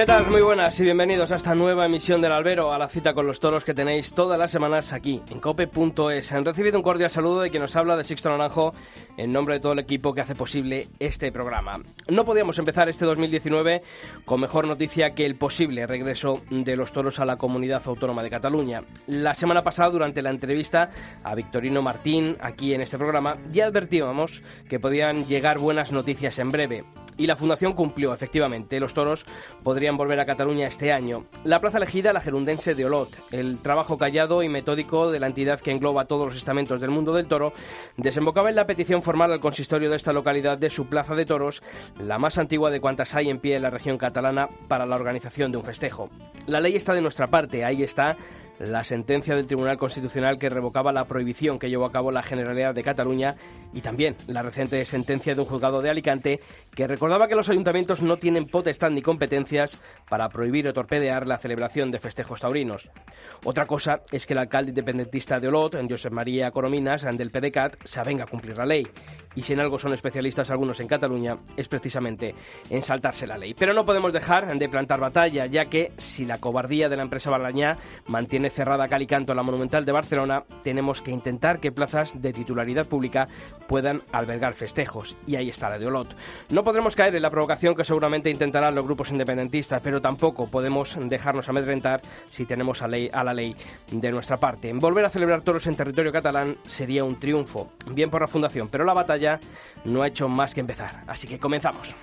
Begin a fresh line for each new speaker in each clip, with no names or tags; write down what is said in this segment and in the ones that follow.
¿Qué tal? Muy buenas y bienvenidos a esta nueva emisión del Albero, a la cita con los toros que tenéis todas las semanas aquí en cope.es. Han recibido un cordial saludo de quien nos habla de Sixto Naranjo en nombre de todo el equipo que hace posible este programa. No podíamos empezar este 2019 con mejor noticia que el posible regreso de los toros a la comunidad autónoma de Cataluña. La semana pasada, durante la entrevista a Victorino Martín aquí en este programa, ya advertíamos que podían llegar buenas noticias en breve. Y la Fundación cumplió, efectivamente. Los toros podrían volver a Cataluña este año. La plaza elegida, la gerundense de Olot, el trabajo callado y metódico de la entidad que engloba todos los estamentos del mundo del toro, desembocaba en la petición formal al consistorio de esta localidad de su plaza de toros, la más antigua de cuantas hay en pie en la región catalana para la organización de un festejo. La ley está de nuestra parte, ahí está la sentencia del Tribunal Constitucional que revocaba la prohibición que llevó a cabo la Generalidad de Cataluña y también la reciente sentencia de un juzgado de Alicante que recordaba que los ayuntamientos no tienen potestad ni competencias para prohibir o torpedear la celebración de festejos taurinos. Otra cosa es que el alcalde independentista de Olot, Josep María Corominas, del PDCAT, se avenga a cumplir la ley. Y si en algo son especialistas algunos en Cataluña, es precisamente en saltarse la ley. Pero no podemos dejar de plantar batalla, ya que si la cobardía de la empresa Balañá mantiene cerrada cal y canto la Monumental de Barcelona, tenemos que intentar que plazas de titularidad pública puedan albergar festejos. Y ahí está la de Olot. No podremos caer en la provocación que seguramente intentarán los grupos independentistas, pero tampoco podemos dejarnos amedrentar si tenemos a, ley, a la ley de nuestra parte. Volver a celebrar toros en territorio catalán sería un triunfo, bien por la Fundación, pero la batalla no ha hecho más que empezar. Así que comenzamos.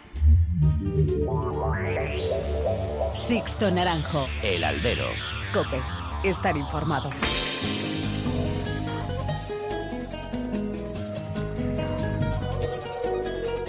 Sixto Naranjo.
El albero.
Cope estar informado.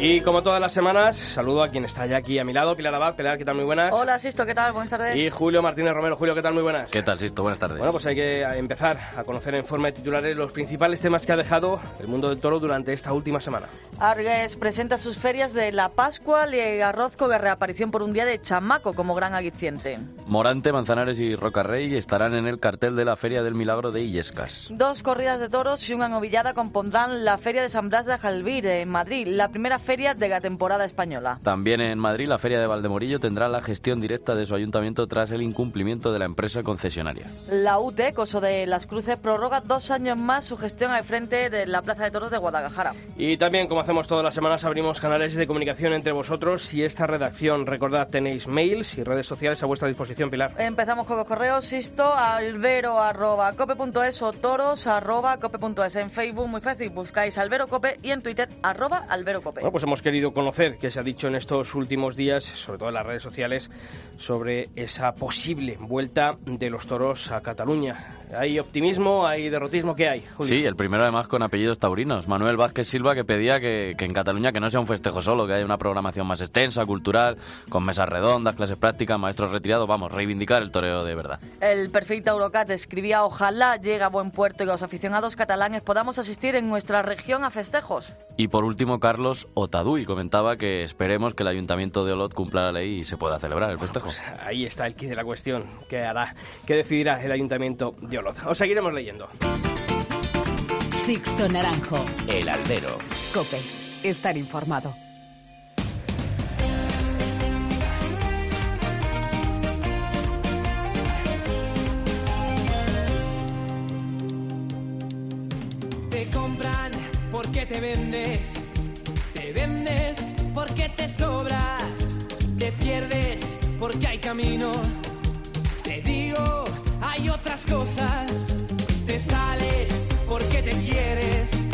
Y como todas las semanas, saludo a quien está ya aquí a mi lado, Pilar Abad. Pilar, ¿qué tal? Muy buenas.
Hola, Sisto, ¿qué tal? Buenas tardes.
Y Julio Martínez Romero. Julio, ¿qué tal? Muy buenas.
¿Qué tal, Sisto? Buenas tardes.
Bueno, pues hay que empezar a conocer en forma de titulares los principales temas que ha dejado el mundo del toro durante esta última semana.
Argues presenta sus ferias de la Pascua y Arrozco de reaparición por un día de Chamaco como gran aliciente.
Morante, Manzanares y Rocarrey estarán en el cartel de la Feria del Milagro de Illescas.
Dos corridas de toros y una novillada compondrán la Feria de San Blas de Jalvir en Madrid, la primera feria de la temporada española.
También en Madrid, la Feria de Valdemorillo tendrá la gestión directa de su ayuntamiento tras el incumplimiento de la empresa concesionaria.
La UTE, Coso de las Cruces, prorroga dos años más su gestión al frente de la Plaza de Toros de Guadalajara.
Y también, como hacemos todas las semanas, abrimos canales de comunicación entre vosotros y esta redacción. Recordad, tenéis mails y redes sociales a vuestra disposición, Pilar.
Empezamos con los correos, isto, albero arroba cope.es o toros arroba cope.es. En Facebook, muy fácil, buscáis albero cope y en Twitter arroba albero cope.
Bueno, pues hemos querido conocer que se ha dicho en estos últimos días, sobre todo en las redes sociales, sobre esa posible vuelta de los toros a Cataluña. ¿Hay optimismo? ¿Hay derrotismo? ¿Qué hay?
Sí, el primero además con apellidos taurinos. Manuel Vázquez Silva que pedía que, que, en Cataluña que no sea un festejo solo, que haya una programación más extensa, cultural, con mesas redondas, clases prácticas, maestros retirados, vamos, reivindicar el toreo de verdad.
El perfil Taurocat escribía, ojalá llegue a buen puerto y los aficionados catalanes podamos asistir en nuestra región a festejos.
Y por último, Carlos Otaduy comentaba que esperemos que el Ayuntamiento de Olot cumpla la ley y se pueda celebrar el festejo.
Pues ahí está el kit de la cuestión. ¿Qué hará? ¿Qué decidirá el Ayuntamiento de Olot? Os seguiremos leyendo.
Sixto Naranjo.
El albero.
Cope. Estar informado.
Te compran porque te vendes. Vendes porque te sobras, te pierdes porque hay camino. Te digo, hay otras cosas. Te sales porque te quieres.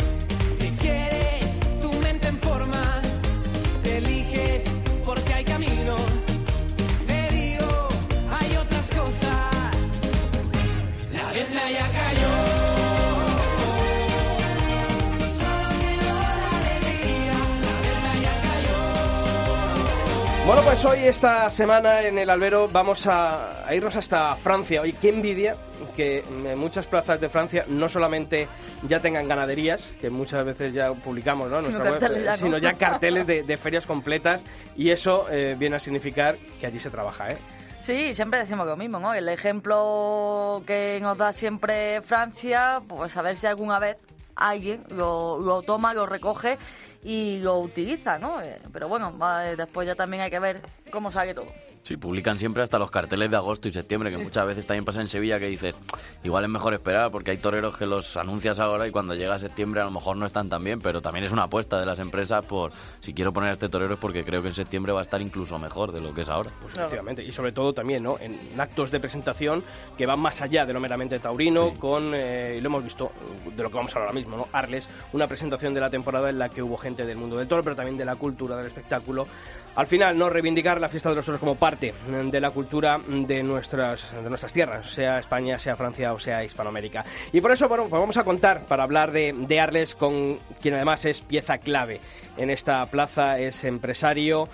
Bueno, pues hoy, esta semana en el Albero, vamos a, a irnos hasta Francia. Oye, qué envidia que en muchas plazas de Francia no solamente ya tengan ganaderías, que muchas veces ya publicamos ¿no? en
Sino
nuestra web,
carteles ya, ¿no?
sino ya carteles de, de ferias completas, y eso eh, viene a significar que allí se trabaja, ¿eh?
Sí, siempre decimos lo mismo, ¿no? El ejemplo que nos da siempre Francia, pues a ver si alguna vez alguien lo, lo toma, lo recoge y lo utiliza, ¿no? Eh, Pero bueno, eh, después ya también hay que ver cómo sale todo.
Sí, publican siempre hasta los carteles de agosto y septiembre, que muchas veces también pasa en Sevilla que dices, igual es mejor esperar porque hay toreros que los anuncias ahora y cuando llega septiembre a lo mejor no están tan bien, pero también es una apuesta de las empresas por si quiero poner a este torero es porque creo que en septiembre va a estar incluso mejor de lo que es ahora.
Pues efectivamente, y sobre todo también ¿no? en actos de presentación que van más allá de lo meramente taurino,
Sí.
con, eh, y lo hemos visto, de lo que vamos a hablar ahora mismo, ¿no? Arles, una presentación de la temporada en la que hubo gente del mundo del toro, pero también de la cultura, del espectáculo. Al final, no reivindicar la fiesta de los toros como parte de la cultura de nuestras, de nuestras tierras, sea España, sea Francia o sea Hispanoamérica. Y por eso, bueno, pues vamos a contar para hablar de, de Arles con quien además es pieza clave en esta plaza, es empresario,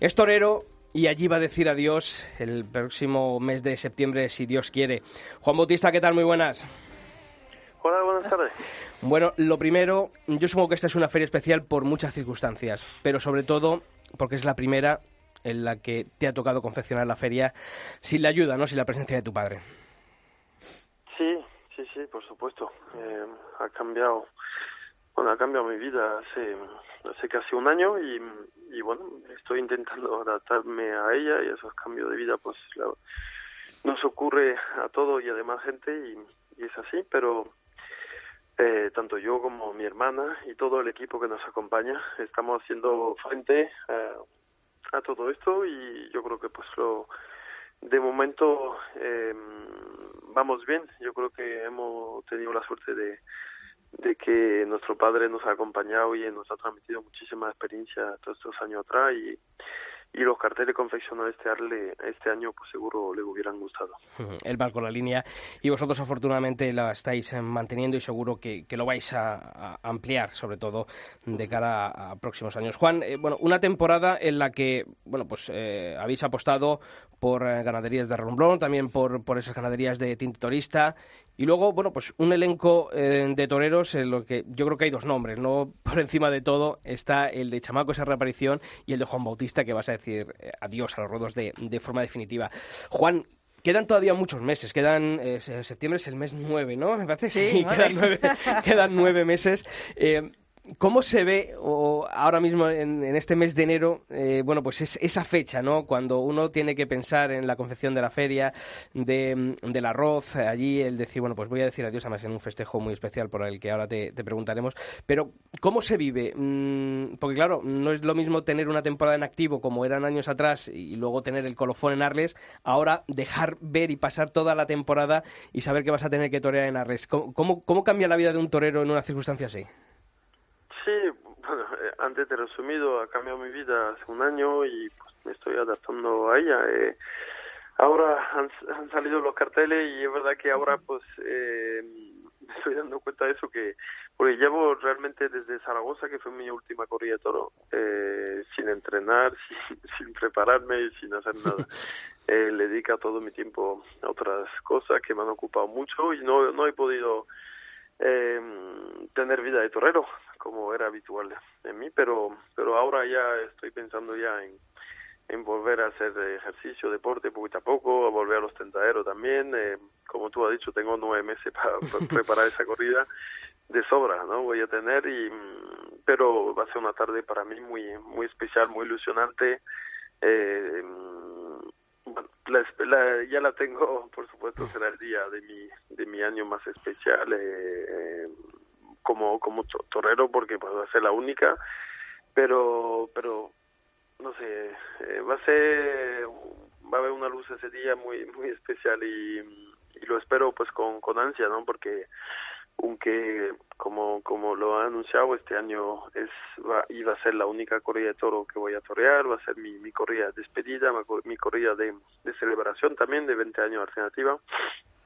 es torero y allí va a decir adiós el próximo mes de septiembre, si Dios quiere. Juan Bautista, ¿qué tal? Muy buenas.
Hola, buenas tardes.
Bueno, lo primero, yo supongo que esta es una feria especial por muchas circunstancias, pero sobre todo porque es la primera en la que te ha tocado confeccionar la feria sin la ayuda, ¿no? Sin la presencia de tu padre.
Sí, sí, sí, por supuesto. Eh, ha cambiado, bueno, ha cambiado mi vida hace, hace casi un año y, bueno, estoy intentando adaptarme a ella y esos cambios de vida, pues nos ocurre a todos y a demás gente y es así, pero eh, tanto yo como mi hermana y todo el equipo que nos acompaña estamos haciendo frente a, todo esto y yo creo que pues lo de momento eh, vamos bien. Yo creo que hemos tenido la suerte de de que nuestro padre nos ha acompañado y nos ha transmitido muchísima experiencia todos estos años atrás y, y los carteles confeccionados este, arle- este año pues seguro le hubieran gustado.
Él va con la línea y vosotros afortunadamente la estáis eh, manteniendo y seguro que, que lo vais a, ampliar, sobre todo de cara a, próximos años. Juan, eh, bueno, una temporada en la que, bueno, pues eh, habéis apostado por ganaderías de Romblón, también por, por esas ganaderías de Tintorista y luego, bueno, pues un elenco eh, de toreros en lo que yo creo que hay dos nombres, ¿no? Por encima de todo está el de Chamaco, esa reaparición, y el de Juan Bautista, que vas a decir eh, adiós a los rodos de, de forma definitiva. Juan, Quedan todavía muchos meses, quedan eh, se- septiembre es el mes 9, ¿no? Me parece
Sí, nueve.
quedan, nueve, quedan nueve meses. Eh, ¿Cómo se ve o ahora mismo en, este mes de enero, eh, bueno, pues es esa fecha, ¿no? Cuando uno tiene que pensar en la confección de la feria, de, del arroz, eh, allí el decir, bueno, pues voy a decir adiós, además en un festejo muy especial por el que ahora te, preguntaremos. Pero, ¿cómo se vive? Mm, porque claro, no es lo mismo tener una temporada en activo como eran años atrás y luego tener el colofón en Arles, ahora dejar ver y pasar toda la temporada y saber que vas a tener que torear en Arles. ¿Cómo, cómo, cómo cambia la vida de un torero en una circunstancia así?
Sí, bueno, eh, antes de resumido, ha cambiado mi vida hace un año y pues me estoy adaptando a ella. Eh, ahora han, han salido los carteles y es verdad que ahora pues eh, me estoy dando cuenta de eso que porque llevo realmente desde Zaragoza que fue mi última corrida de toro eh, sin entrenar sin, sin prepararme y sin hacer nada eh, le dedica todo mi tiempo a otras cosas que me han ocupado mucho y no no he podido eh, tener vida de torero como era habitual en mí pero pero ahora ya estoy pensando ya en en volver a hacer ejercicio, deporte poquito a poco, a volver a los tentaderos también. Eh, como tú has dicho, tengo nueve meses para preparar esa corrida de sobra, ¿no? Voy a tener y, pero va a ser una tarde para mí muy, muy especial, muy ilusionante. Eh, mm, la, ya la tengo, por supuesto, será el día de mi, de mi año más especial eh, como, como to- torero porque pues, va a ser la única, pero, pero no sé, eh, va a ser, va a haber una luz ese día muy muy especial y, y lo espero pues con, con ansia, ¿no? Porque aunque como como lo ha anunciado este año es va, iba a ser la única corrida de toro que voy a torear, va a ser mi, mi corrida de despedida, mi cor- mi corrida de, de celebración también de 20 años alternativa,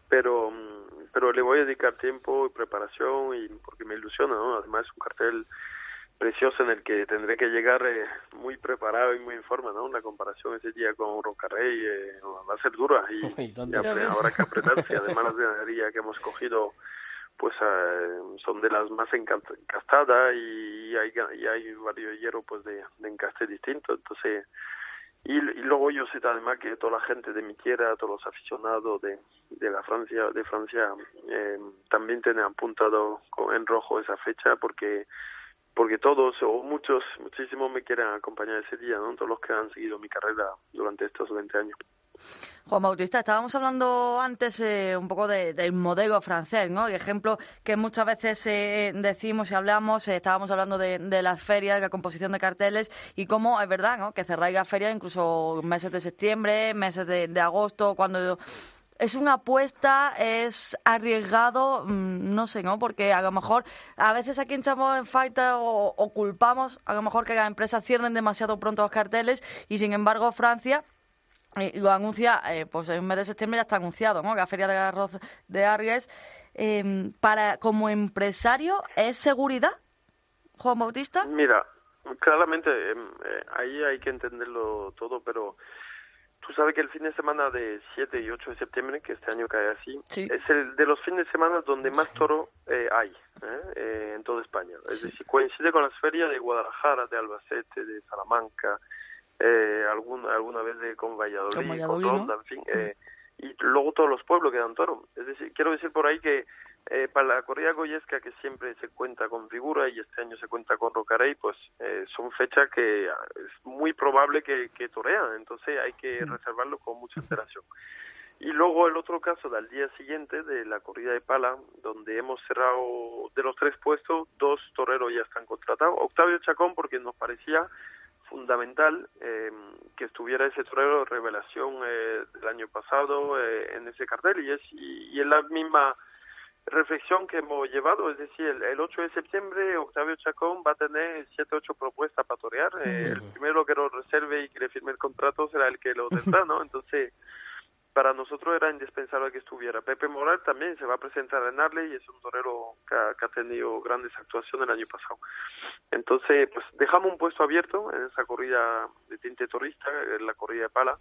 pero mm, pero le voy a dedicar tiempo y preparación y porque me ilusiona, ¿no? Además es un cartel precioso en el que tendré que llegar eh, muy preparado y muy en forma, ¿no? Una comparación ese día con Rocarrey eh, va a ser dura y,
Uy, ¿dónde?
y apre- habrá que apretarse. Además, las ganaderías que hemos cogido pues eh, son de las más enca- encastadas y hay, y hay varios hierros pues de, de encaste distinto. Entonces, y, y luego yo sé además que toda la gente de mi tierra, todos los aficionados de, de la Francia, de Francia, eh, también tienen apuntado en rojo esa fecha porque porque todos o muchos, muchísimos me quieren acompañar ese día, ¿no? Todos los que han seguido mi carrera durante estos 20 años.
Juan Bautista, estábamos hablando antes eh, un poco de- del modelo francés, ¿no? El ejemplo que muchas veces eh, decimos y hablamos, eh, estábamos hablando de, de las ferias, de la composición de carteles y cómo es verdad, ¿no? Que cerráis la feria incluso meses de septiembre, meses de, de agosto, cuando es una apuesta, es arriesgado, mm, no sé, ¿no? Porque a lo mejor a veces aquí echamos en falta o, o culpamos a lo mejor que las empresas cierren demasiado pronto los carteles y sin embargo Francia eh, lo anuncia, eh, pues en el mes de septiembre ya está anunciado, ¿no? La Feria del Arroz de Arges. Eh, para, como empresario, ¿es seguridad, Juan Bautista?
Mira, claramente em, eh, ahí hay que entenderlo todo, pero tú sabes que el fin de semana de 7 y 8 de septiembre, que este año cae así,
Sí.
es el de los fines de semana donde más toro eh, hay ¿eh? Eh, en toda España. Es decir, coincide con las ferias de Guadalajara, de Albacete, de Salamanca, eh, alguna, alguna vez de con Valladolid,
Con
con,
Valladolid, ¿no?
Ronda, en fin. eh, y luego todos los pueblos que dan toro. Es decir, quiero decir por ahí que eh, para la corrida goyesca, que siempre se cuenta con figura y este año se cuenta con Rocarey, pues eh, son fechas que ah, es muy probable que, que torean, entonces hay que reservarlo con mucha antelación. Y luego el otro caso del día siguiente de la corrida de pala, donde hemos cerrado de los tres puestos, dos toreros ya están contratados. Octavio Chacón, porque nos parecía fundamental eh, que estuviera ese torero revelación eh, del año pasado eh, en ese cartel y es y, y es la misma reflexión que hemos llevado, es decir, el, el 8 de septiembre Octavio Chacón va a tener 7 8 propuestas para torear, eh, el primero que lo reserve y que le firme el contrato será el que lo tendrá, ¿no? Entonces, para nosotros era indispensable que estuviera. Pepe Moral también se va a presentar en Arley y es un torero que ha, tenido grandes actuaciones el año pasado. Entonces, pues dejamos un puesto abierto en esa corrida de tinte torista, en la corrida de pala,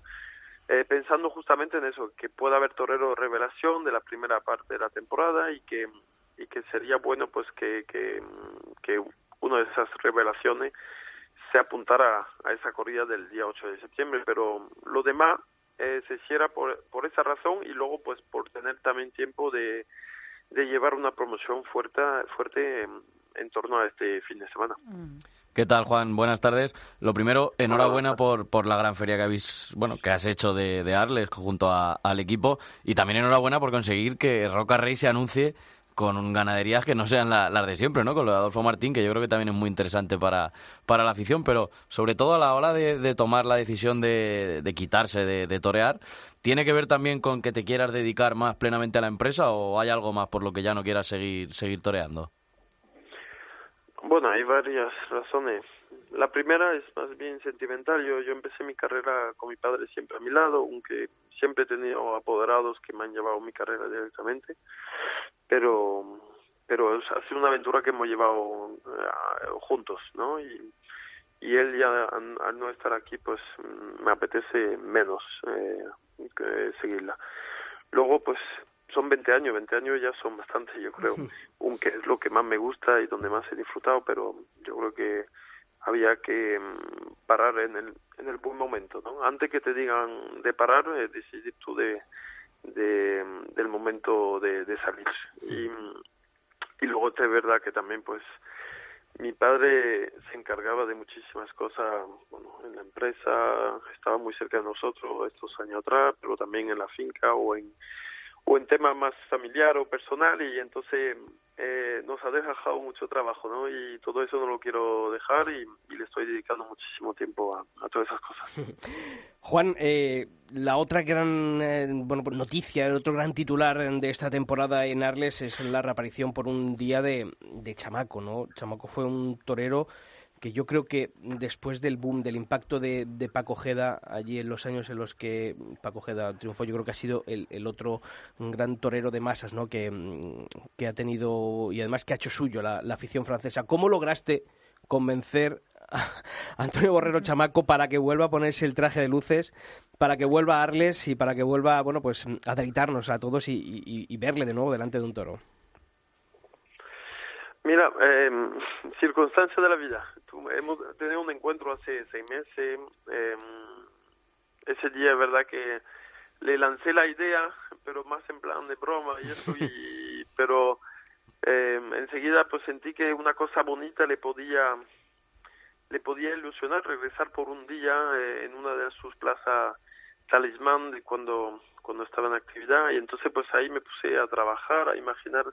eh, pensando justamente en eso, que pueda haber torero revelación de la primera parte de la temporada y que y que sería bueno pues que, que, que una de esas revelaciones se apuntara a esa corrida del día 8 de septiembre, pero lo demás eh, se cierra por, por esa razón y luego pues por tener también tiempo de, de llevar una promoción fuerte, fuerte en, en torno a este fin de semana.
¿Qué tal, Juan? Buenas tardes. Lo primero, enhorabuena por, por la gran feria que habéis, bueno, que has hecho de, de Arles junto a- al equipo y también enhorabuena por conseguir que Roca Rey se anuncie con ganaderías que no sean la- las de siempre, ¿no? Con lo de Adolfo Martín, que yo creo que también es muy interesante para, para la afición, pero sobre todo a la hora de, tomar la decisión de, de quitarse de, de torear, ¿tiene que ver también con que te quieras dedicar más plenamente a la empresa o hay algo más por lo que ya no quieras seguir, seguir toreando?
Bueno, hay varias razones. La primera es más bien sentimental. Yo, yo empecé mi carrera con mi padre siempre a mi lado, aunque siempre he tenido apoderados que me han llevado mi carrera directamente, pero pero es- ha sido una aventura que hemos llevado eh, juntos, ¿no? Y, y él ya al, no estar aquí, pues me apetece menos eh, que seguirla. Luego, pues son 20 años, 20 años ya son bastante, yo creo, aunque es lo que más me gusta y donde más he disfrutado, pero yo creo que había que mm, parar en el, en el buen momento, ¿no? Antes que te digan de parar, eh, decidir tú de, de, del momento de, de salir. Y, y luego es verdad que también, pues, mi padre se encargaba de muchísimas cosas, bueno, en la empresa, estaba muy cerca de nosotros estos años atrás, pero también en la finca o en o en temas más familiar o personal y entonces eh, nos ha dejado mucho trabajo, ¿no? Y todo eso no lo quiero dejar y, le estoy dedicando muchísimo tiempo a, a todas esas cosas.
Juan, eh, la otra gran eh, bueno, pues noticia, el otro gran titular de esta temporada en Arles es la reaparición por un día de, de Chamaco, ¿no? Chamaco fue un torero que yo creo que después del boom, del impacto de, Paco Jeda, allí en los años en los que Paco Jeda triunfó, yo creo que ha sido el, el otro gran torero de masas, ¿no? Que, mm, que ha tenido y además que ha hecho suyo la, afición francesa. ¿Cómo lograste convencer a Antonio Borrero Chamaco para que vuelva a ponerse el traje de luces, para que vuelva a Arles y para que vuelva, bueno, pues a deleitarnos a todos y verle de nuevo delante de un toro?
Mira, eh, circunstancias de la vida. Tú- hemos tenido un encuentro hace seis meses. eh, ese día es verdad que le lancé la idea, pero más en plan de broma y eso, y, pero eh, enseguida pues sentí que una cosa bonita le podía le podía ilusionar regresar por un día eh, en una de sus plazas talismán de cuando cuando estaba en actividad y entonces pues ahí me puse a trabajar a imaginar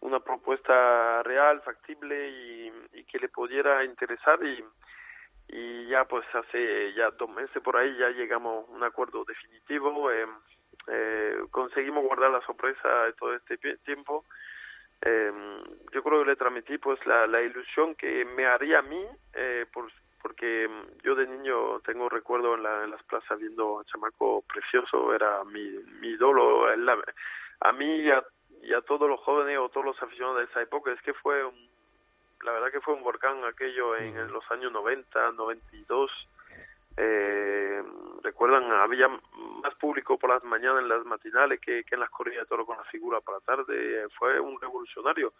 una propuesta real, factible y, que le pudiera interesar y, y ya pues hace ya dos meses por ahí ya llegamos a un acuerdo definitivo, eh, eh, conseguimos guardar la sorpresa de todo este tiempo. Eh, yo creo que le transmití pues la, la ilusión que me haría a mí, eh, por, porque yo de niño tengo recuerdo en, la, en las plazas viendo a Chamaco precioso, era mi, mi ídolo, a mí y a, y a todos los jóvenes o todos los aficionados de esa época, es que fue un, la verdad que fue un volcán aquello en, en los años 90, 92. Eh, recuerdan, había más público por las mañanas en las matinales que, que en las corridas de toro con la figura para la tarde. Fue un revolucionario.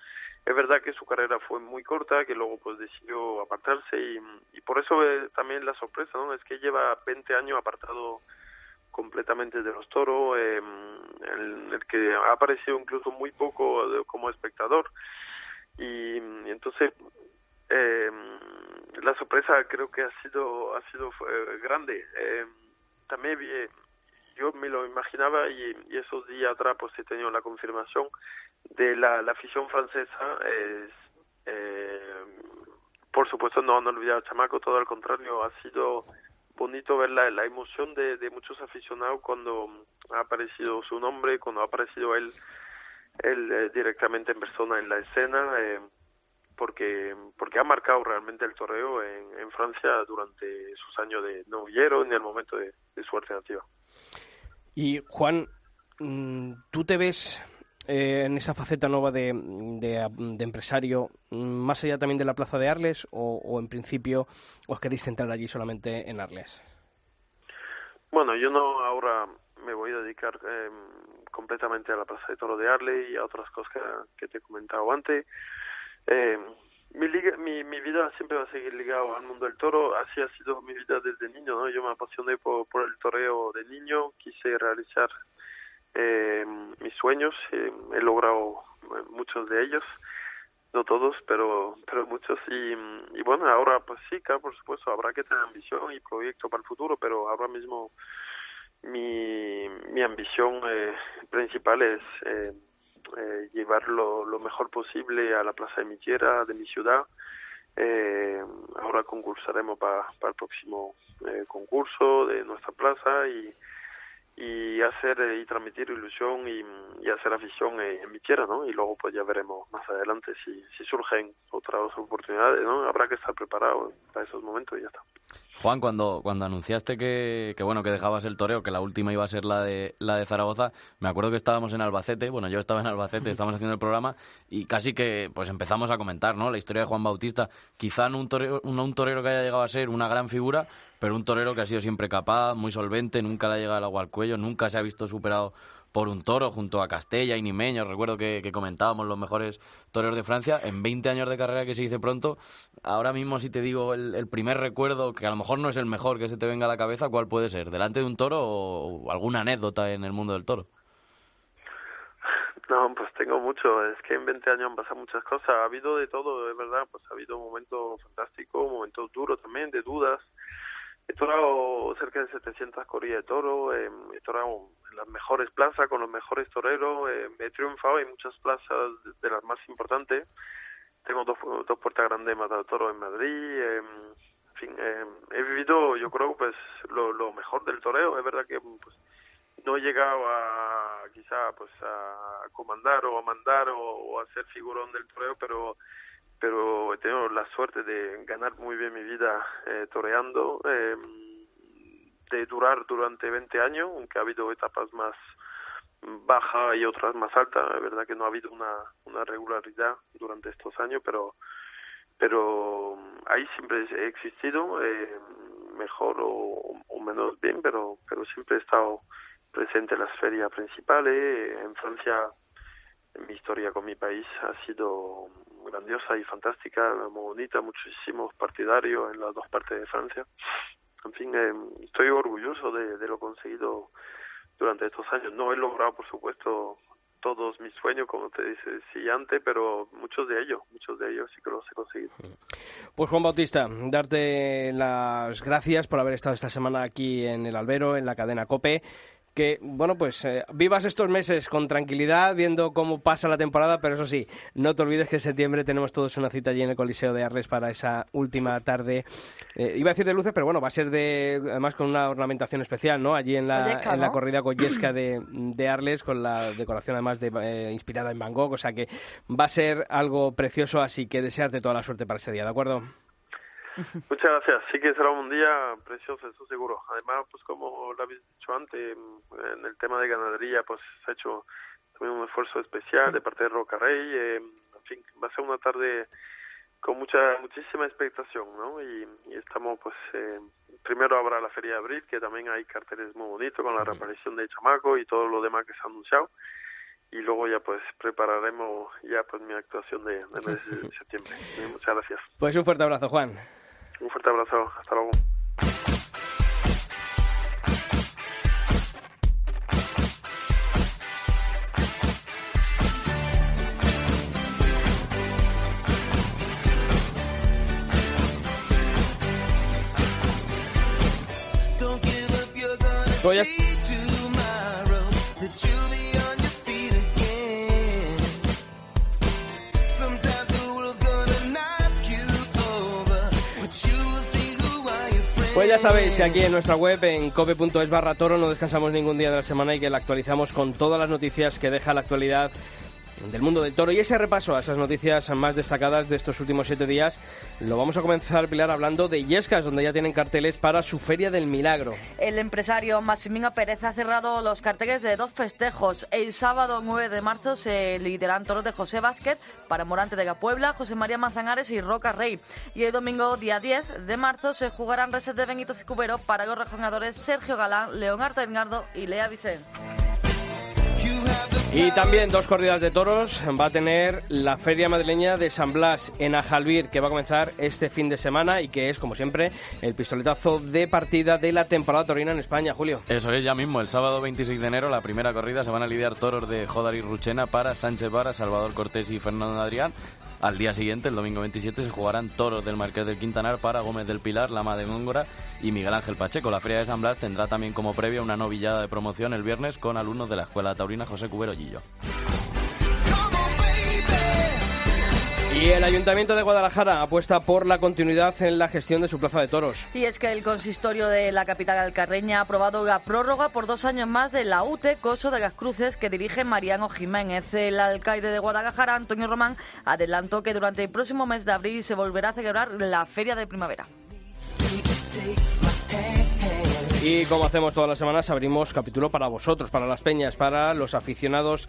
Es verdad que su carrera fue muy corta, que luego pues decidió apartarse y, y por eso eh, también la sorpresa, ¿no? Es que lleva 20 años apartado completamente de los toros, eh, en el que ha aparecido incluso muy poco de- como espectador. Y, entonces eh, la sorpresa creo que ha sido ha sido grande. Eh, también yo me lo imaginaba y, esos días atrás pues he tenido la confirmación de la, la afición francesa. Es, por supuesto no han olvidado a Chamaco, todo al contrario, ha sido bonito ver la, la emoción de, de muchos aficionados cuando ha aparecido su nombre, cuando ha aparecido él, él eh, directamente en persona en la escena, eh, porque porque ha marcado realmente el torreo en, en Francia durante sus años de novillero en el momento de, de su alternativa.
Y Juan, mm, ¿tú te ves eh, en esa faceta nueva de, de- de empresario mm, más allá también de la plaza de Arles o, en principio os queréis centrar allí solamente en Arles?
Bueno, yo no ahora me voy a dedicar eh, completamente a la Plaza de Toro de Arley y a otras cosas que, te he comentado antes. Eh, mi, mi, vida siempre va a seguir ligado al mundo del toro, así ha sido mi vida desde niño. Yo me apasioné por, por el toreo de niño, quise realizar eh, mis sueños, eh, he logrado eh, muchos de ellos, no todos, pero pero muchos y, bueno, ahora pues sí, claro, por supuesto, habrá que tener ambición y proyecto para el futuro, pero ahora mismo mi, mi ambición eh, principal es eh, eh, llevar lo, mejor posible a la Plaza de mi tierra, de mi ciudad. Eh, ahora concursaremos para el próximo eh, concurso de nuestra plaza y, y hacer eh, y transmitir ilusión y, y hacer afición en, en mi tierra, ¿no? Y luego pues ya veremos más adelante si, si surgen otras oportunidades, ¿no? Habrá que estar preparado para esos momentos y ya está.
Juan, cuando, cuando anunciaste que, que bueno que dejabas el toreo, que la última iba a ser la de la de Zaragoza, me acuerdo que estábamos en Albacete, bueno, yo estaba en Albacete, estábamos haciendo el programa y casi que pues empezamos a comentar, ¿no? La historia de Juan Bautista, quizá no un torero, no un torero que haya llegado a ser una gran figura, pero un torero que ha sido siempre capaz, muy solvente, nunca le ha llegado el agua al cuello, nunca se ha visto superado por un toro junto a Castella y Nimeño. Recuerdo que, comentábamos los mejores toreros de Francia. En 20 años de carrera que se dice pronto, ahora mismo si te digo el, primer recuerdo, que a lo mejor no es el mejor que se te venga a la cabeza, ¿cuál puede ser? ¿Delante de un toro o, o alguna anécdota en el mundo del toro?
No, pues tengo mucho. Es que en 20 años han pasado muchas cosas. Ha habido de todo, es verdad. Pues ha habido momentos fantásticos, momentos duros también, de dudas. He torado cerca de 700 corridas de toro. eh, he torado en las mejores plazas, con los mejores toreros. eh, he triunfado en muchas plazas de, las más importantes. Tengo dos, dos puertas grandes de matar toro en Madrid. eh, en fin, eh, he vivido, yo creo, pues lo, lo mejor del toreo. Es verdad que pues, no he llegado a quizá pues a comandar o a mandar o, o a ser figurón del toreo pero pero he tenido la suerte de ganar muy bien mi vida eh, toreando eh, de durar durante 20 años aunque ha habido etapas más bajas y otras más altas es verdad que no ha habido una, una regularidad durante estos años pero pero ahí siempre he existido, eh, mejor o, o, menos bien, pero, pero siempre he estado presente en las ferias principales. En Francia, mi historia con mi país ha sido grandiosa y fantástica, muy bonita, muchísimos partidarios en las dos partes de Francia. En fin, eh, estoy orgulloso de, de lo conseguido durante estos años. No he logrado, por supuesto, todos mis sueños, como te decía antes, pero muchos de ellos, muchos de ellos sí que los he conseguido.
Pues Juan Bautista, darte las gracias por haber estado esta semana aquí en el Albero, en la cadena COPE que, bueno, pues eh, vivas estos meses con tranquilidad, viendo cómo pasa la temporada, pero eso sí, no te olvides que en septiembre tenemos todos una cita allí en el Coliseo de Arles para esa última tarde. Eh, iba a decir de luces, pero bueno, va a ser de, además con una ornamentación especial, ¿no? Allí en la, en la corrida Goyesca de, de Arles, con la decoración además de, eh, inspirada en Van Gogh, o sea que va a ser algo precioso, así que desearte toda la suerte para ese día, ¿de acuerdo?
Muchas gracias. Sí que será un día precioso, eso seguro. Además, pues como lo habéis dicho antes, en el tema de ganadería, pues se ha hecho también un esfuerzo especial de parte de Roca Rey. Eh, en fin, va a ser una tarde con mucha muchísima expectación, ¿no? Y, y estamos, pues, eh, primero habrá la Feria de Abril, que también hay carteles muy bonitos con la reaparición de Chamaco y todo lo demás que se ha anunciado. Y luego ya, pues, prepararemos ya, pues, mi actuación de, de mes de septiembre. Muchas gracias.
Pues un fuerte abrazo, Juan.
Un fuerte abrazo. Hasta luego.
Give
ya sabéis que aquí en nuestra web, en cope.es barra toro, no descansamos ningún día de la semana y que la actualizamos con todas las noticias que deja la actualidad del mundo del toro. Y ese repaso a esas noticias más destacadas de estos últimos siete días lo vamos a comenzar, Pilar, hablando de Yescas, donde ya tienen carteles para su Feria del Milagro.
El empresario Maximino Pérez ha cerrado los carteles de dos festejos. El sábado 9 de marzo se lideran toros de José Vázquez para Morante de la Puebla, José María Manzanares y Roca Rey. Y el domingo día 10 de marzo se jugarán reses de Benito Cicubero para los rejoneadores Sergio Galán, Leonardo Edgardo y Lea Vicente.
Y también dos corridas de toros va a tener la Feria Madrileña de San Blas en Ajalbir, que va a comenzar este fin de semana y que es, como siempre, el pistoletazo de partida de la temporada torina en España, Julio.
Eso es ya mismo, el sábado 26 de enero, la primera corrida, se van a lidiar toros de Jodar y Ruchena para Sánchez Vara, Salvador Cortés y Fernando Adrián. Al día siguiente, el domingo 27, se jugarán toros del Marqués del Quintanar para Gómez del Pilar, Lama de Góngora y Miguel Ángel Pacheco. La Feria de San Blas tendrá también como previa una novillada de promoción el viernes con alumnos de la Escuela Taurina José Cubero Gillo.
Y el Ayuntamiento de Guadalajara apuesta por la continuidad en la gestión de su plaza de toros.
Y es que el consistorio de la capital alcarreña ha aprobado la prórroga por dos años más de la UTE Coso de las Cruces que dirige Mariano Jiménez. El alcalde de Guadalajara, Antonio Román, adelantó que durante el próximo mes de abril se volverá a celebrar la Feria de Primavera.
Y como hacemos todas las semanas, abrimos capítulo para vosotros, para las peñas, para los aficionados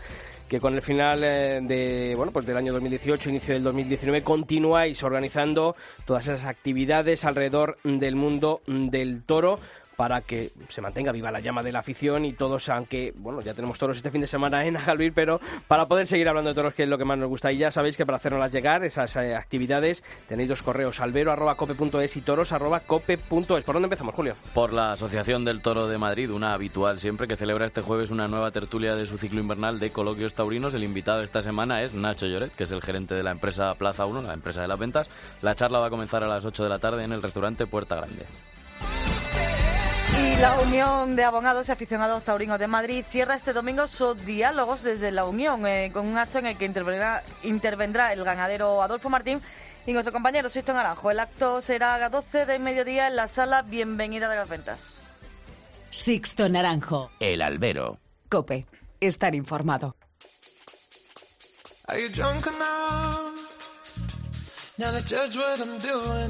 que con el final eh, de bueno pues del año 2018, inicio del 2019, continuáis organizando todas esas actividades alrededor del mundo del toro para que se mantenga viva la llama de la afición y todos, aunque, bueno, ya tenemos toros este fin de semana en Ajalbir, pero para poder seguir hablando de toros, que es lo que más nos gusta, y ya sabéis que para hacernoslas llegar, esas eh, actividades, tenéis dos correos, albero.cope.es y toros.cope.es. ¿Por dónde empezamos, Julio?
Por la Asociación del Toro de Madrid, una habitual siempre, que celebra este jueves una nueva tertulia de su ciclo invernal de coloquios taurinos. El invitado esta semana es Nacho Lloret, que es el gerente de la empresa Plaza 1, la empresa de las ventas. La charla va a comenzar a las 8 de la tarde en el restaurante Puerta Grande.
Y la Unión de Abogados y Aficionados Taurinos de Madrid cierra este domingo sus diálogos desde la Unión, eh, con un acto en el que intervendrá, intervendrá el ganadero Adolfo Martín y nuestro compañero Sisto Naranjo. El acto será a las 12 del mediodía en la sala Bienvenida de las Ventas.
Sixto Naranjo.
El albero.
Cope. Estar informado.
Are you drunk enough now to judge what I'm doing?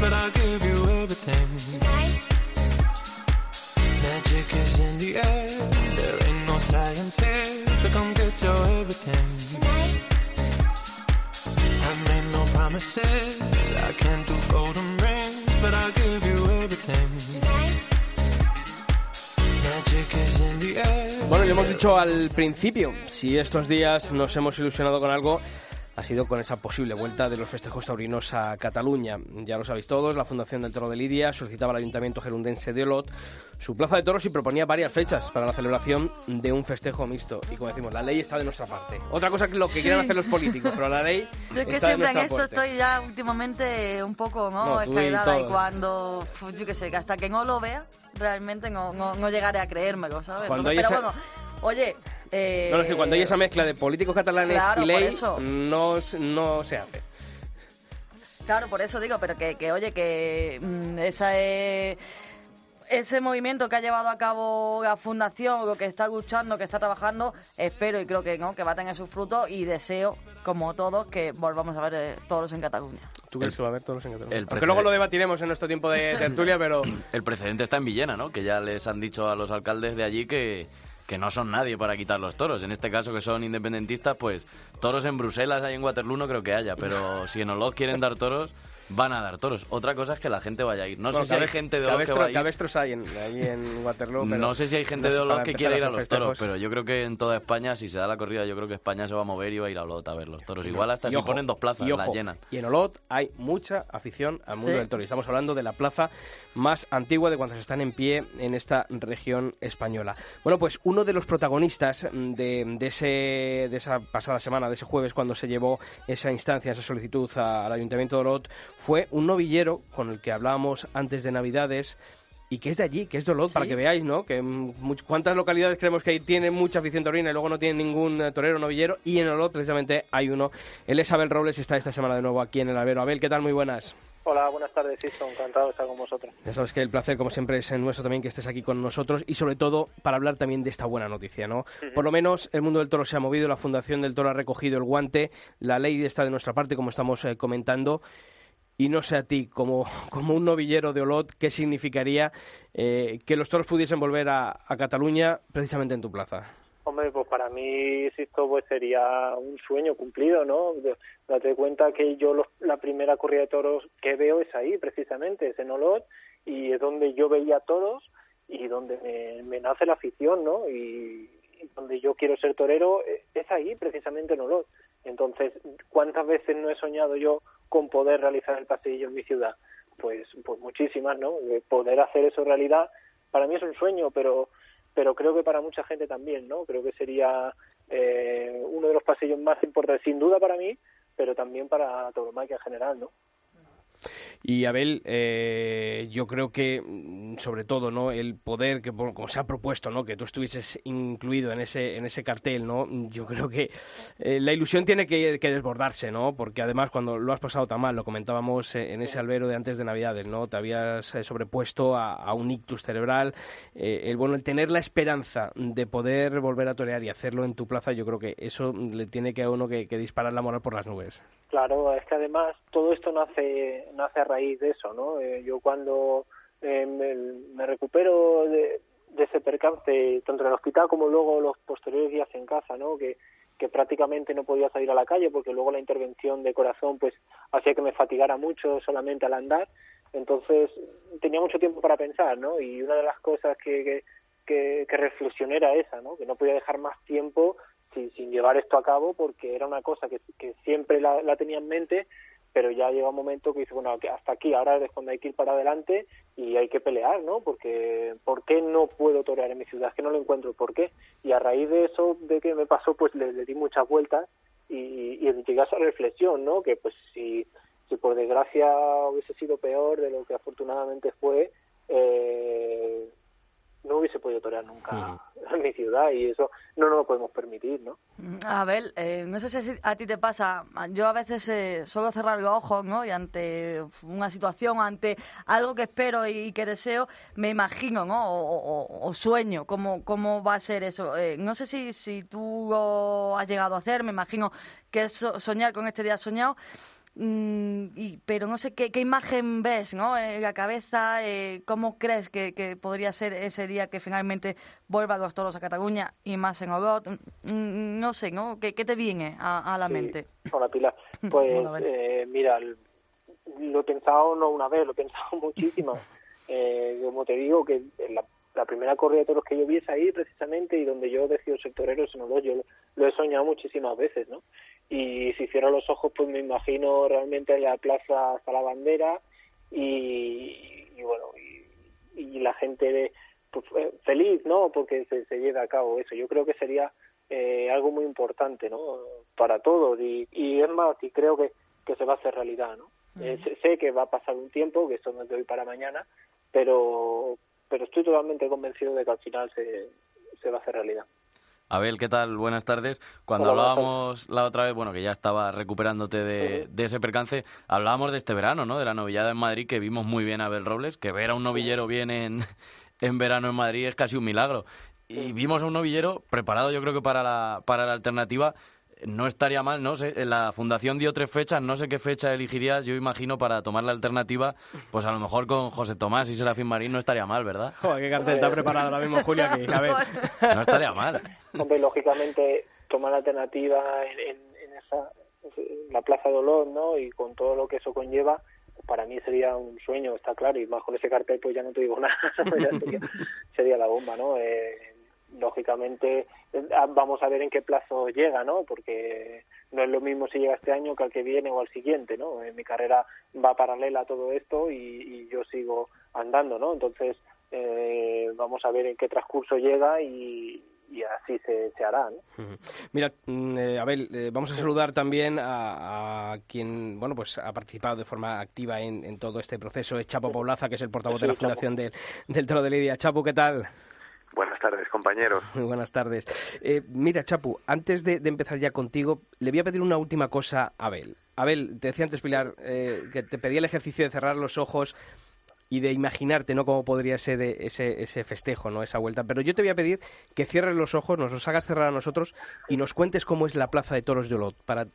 but I'll give you everything. Magic is in the air, there ain't no science here, so come get your everything. I made no promises, I can't do golden rings, but I'll give you everything. Magic is in the air.
Bueno, ya hemos dicho al principio, si estos días nos hemos ilusionado con algo, ha sido con esa posible vuelta de los festejos taurinos a Cataluña. Ya lo sabéis todos, la Fundación del Toro de Lidia solicitaba al Ayuntamiento gerundense de Olot su plaza de toros y proponía varias fechas para la celebración de un festejo mixto. Y como decimos, la ley está de nuestra parte. Otra cosa que lo que
Sí.
quieran hacer los políticos, pero la ley
Yo es que
está de
siempre en
nuestra
esto
parte.
estoy ya últimamente un poco ¿no?
No, y
y cuando, yo qué sé, que hasta que no lo vea, realmente no, no, no llegaré a creérmelo, ¿sabes?
Cuando
pero
esa-
bueno, oye... eh,
No, no, es que cuando hay esa mezcla de políticos catalanes
Claro,
y
por
ley,
eso.
no, no se hace.
Claro, por eso digo, pero que, que oye, que mm, esa es- ese movimiento que ha llevado a cabo la fundación, lo que está luchando, que está trabajando, espero y creo que no, que va a tener sus frutos y deseo, como todos, que volvamos a ver eh, todos en Cataluña.
¿Tú crees que va a haber todos en Cataluña?
precedente-
luego lo debatiremos en nuestro tiempo de tertulia, pero...
El precedente está en Villena, ¿no? Que ya les han dicho a los alcaldes de allí que, que no son nadie para quitar los toros. En este caso, que son independentistas, pues toros en Bruselas, hay en Waterloo, no creo que haya. Pero si en Olot quieren dar toros, van a dar toros. Otra cosa es que la gente vaya a ir. No
Bueno,
sé si hay gente de Olot que
cabestro-
va a ir.
cabestros hay en, ahí en Waterloo, pero
No sé si hay gente
no
de Olot que quiere ir a los toros, pero yo creo que en toda España, si se da la corrida, yo creo que España se va a mover y va a ir a Olot a ver los toros. Igual hasta
Y
si
ojo,
ponen dos plazas,
y
la llenan.
Y en Olot hay mucha afición al mundo
Sí.
del toro. Y estamos hablando de la plaza más antigua de cuantas están en pie en esta región española. Bueno, pues uno de los protagonistas de, de ese, de esa pasada semana, de ese jueves, cuando se llevó esa instancia, esa solicitud al Ayuntamiento de Olot, fue un novillero con el que hablábamos antes de Navidades. Y que es de allí, que es de Olot, para que veáis, ¿no? Que much- cuántas localidades creemos que tienen mucha afición taurina y luego no tienen ningún eh, torero novillero. Y en Olot, precisamente, hay uno. Él es Abel Robles y está esta semana de nuevo aquí en el Albero. Abel, ¿qué tal? Muy buenas.
Hola, buenas tardes, Sisto. Encantado de estar con vosotros.
Ya sabes que el placer, como siempre, es nuestro también que estés aquí con nosotros y sobre todo para hablar también de esta buena noticia, ¿no? Por lo menos el mundo del toro se ha movido, la Fundación del Toro ha recogido el guante, la ley está de nuestra parte, como estamos eh, comentando. Y no sé a ti, como, como un novillero de Olot, ¿qué significaría eh, que los toros pudiesen volver a, a Cataluña precisamente en tu plaza?
Hombre, pues para mí, Sisto, pues sería un sueño cumplido, ¿no? Date cuenta que yo los- la primera corrida de toros que veo es ahí, precisamente, es en Olot, y es donde yo veía toros y donde me, me nace la afición, ¿no? Y, y donde yo quiero ser torero eh, es ahí, precisamente en Olot. Entonces, ¿cuántas veces no he soñado yo con poder realizar el pasillo en mi ciudad? Pues, pues muchísimas, ¿no? De poder hacer eso realidad, para mí es un sueño, pero pero creo que para mucha gente también, ¿no? Creo que sería eh, uno de los pasillos más importantes, sin duda para mí, pero también para tauromaquia en general, ¿no?
Y Abel, eh, yo creo que mm, sobre todo, ¿no? El poder que como se ha propuesto, ¿no? Que tú estuvieses incluido en ese en ese cartel, ¿no? Yo creo que eh, la ilusión tiene que, que desbordarse, ¿no? Porque además cuando lo has pasado tan mal, lo comentábamos eh, en ese albero de antes de Navidades, ¿no? Te habías eh, sobrepuesto a, a un ictus cerebral. Eh, el bueno, el tener la esperanza de poder volver a torear y hacerlo en tu plaza, yo creo que eso le tiene que a uno que, que disparar la moral por las nubes.
Claro, es que además todo esto nace, nace a raíz de eso, ¿no? Eh, yo cuando eh, me, recupero de, de ese percance, tanto en el hospital como luego los posteriores días en casa, ¿no? Que, que prácticamente no podía salir a la calle porque luego la intervención de corazón pues hacía que me fatigara mucho solamente al andar. Entonces tenía mucho tiempo para pensar, ¿no? Y una de las cosas que, que, que, que reflexioné era esa, ¿no? Que no podía dejar más tiempo sin, sin llevar esto a cabo porque era una cosa que, siempre la, la tenía en mente pero ya llega un momento que dice, bueno, que hasta aquí, ahora es cuando hay que ir para adelante y hay que pelear, ¿no? Porque, ¿por qué no puedo torear en mi ciudad? Es que no lo encuentro, ¿por qué? Y a raíz de eso, de que me pasó, pues le, le di muchas vueltas y, y llegué a esa reflexión, ¿no? Que pues si, si por desgracia hubiese sido peor de lo que afortunadamente fue, eh, no hubiese podido torear nunca en mi ciudad y eso no nos lo podemos permitir, ¿no?
A ver, eh, no sé si a ti te pasa, yo a veces eh, suelo cerrar los ojos, ¿no? Y ante una situación, ante algo que espero y que deseo, me imagino, ¿no? O, o- o sueño cómo, cómo va a ser eso. Eh, no sé si, si tú lo has llegado a hacer, me imagino que es so- soñar con este día soñado. Mm, y, pero no sé qué, qué imagen ves ¿no? en la cabeza, eh, cómo crees que, que podría ser ese día que finalmente vuelvan los toros a Cataluña y más en Olot. Mm, no sé, ¿no? ¿Qué, qué te viene a, a la
Sí.
mente?
Hola Pilar. Pues
Hola,
eh, mira, lo he pensado no una vez, lo he pensado muchísimas. Eh, como te digo, que la, la primera corrida de toros que yo vi es ahí precisamente y donde yo decido ser torero es en Olot. Yo lo, lo he soñado muchísimas veces, ¿no? Y si cierro los ojos, pues me imagino realmente en la plaza hasta la bandera y, y bueno, y, y la gente de, pues, eh, feliz, ¿no? Porque se, se lleve a cabo eso. Yo creo que sería eh, algo muy importante, ¿no? Para todos y, y es más, y creo que, que se va a hacer realidad, ¿no? Eh, sé, sé que va a pasar un tiempo, que esto no es de hoy para mañana, pero pero estoy totalmente convencido de que al final se, se va a hacer realidad.
Abel, ¿qué tal? Buenas tardes. Cuando
Hola,
hablábamos la otra vez, bueno, que ya estaba recuperándote de, de ese percance, hablábamos de este verano, ¿no? De la novillada en Madrid, que vimos muy bien a Abel Robles, que ver a un novillero bien en, en verano en Madrid es casi un milagro. Y vimos a un novillero preparado, yo creo que para la, para la alternativa no estaría mal, ¿no? sé, La fundación dio tres fechas, no sé qué fecha elegirías, yo imagino, para tomar la alternativa, pues a lo mejor con José Tomás y Serafín Marín no estaría mal, ¿verdad?
Joder, qué cartel está preparado ahora mismo, Julia, que a ver.
No estaría mal.
Hombre, lógicamente, tomar la alternativa en, en, en esa en la Plaza de Olot, ¿no? Y con todo lo que eso conlleva, para mí sería un sueño, está claro, y más con ese cartel, pues ya no te digo nada, ya sería, sería la bomba, ¿no? Eh, lógicamente, eh, vamos a ver en qué plazo llega, ¿no? Porque no es lo mismo si llega este año que al que viene o al siguiente, ¿no? En mi carrera va paralela a todo esto y, y yo sigo andando, ¿no? Entonces, eh, vamos a ver en qué transcurso llega y, y así se, se hará, ¿no?
Mira, mm, eh, Abel, eh, vamos a saludar también a, a quien, bueno, pues ha participado de forma activa en, en todo este proceso, es Chapo Poblaza, que es el portavoz de la
Chapo.
Fundación del, del Toro de Lidia. Chapo, ¿qué tal?
Buenas tardes, compañeros.
Muy buenas tardes. Eh, mira, Chapu, antes de, empezar ya contigo, le voy a pedir una última cosa a Abel. Abel, te decía antes, Pilar, eh, que te pedía el ejercicio de cerrar los ojos y de imaginarte, ¿no?, cómo podría ser eh, ese, ese festejo, ¿no?, esa vuelta. Pero yo te voy a pedir que cierres los ojos, nos los hagas cerrar a nosotros y nos cuentes cómo es la Plaza de Toros de Olot, para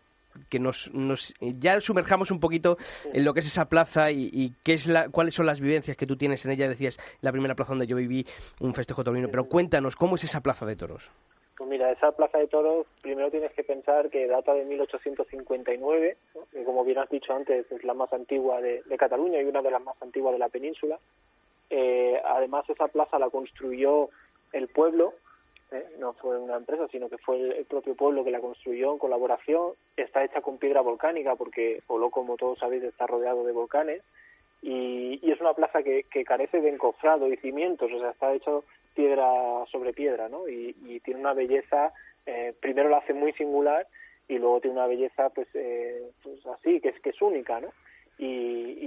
que nos, nos ya sumerjamos un poquito en lo que es esa plaza y, y qué es la, cuáles son las vivencias que tú tienes en ella. Decías, la primera plaza donde yo viví un festejo taurino, pero cuéntanos, ¿cómo es esa Plaza de Toros?
Pues mira, esa plaza de toros, primero tienes que pensar que data de 1859, ¿no? que como bien has dicho antes es la más antigua de, de Cataluña y una de las más antiguas de la península. Eh, además, esa plaza la construyó el pueblo, ¿eh? no fue una empresa, sino que fue el, propio pueblo que la construyó en colaboración. Está hecha con piedra volcánica porque Oló, como todos sabéis, está rodeado de volcanes. Y, es una plaza que, que carece de encofrado y cimientos, o sea, está hecho piedra sobre piedra, ¿no? Y, y tiene una belleza, eh, primero la hace muy singular y luego tiene una belleza, pues, eh, pues así, que es que es única, ¿no? Y,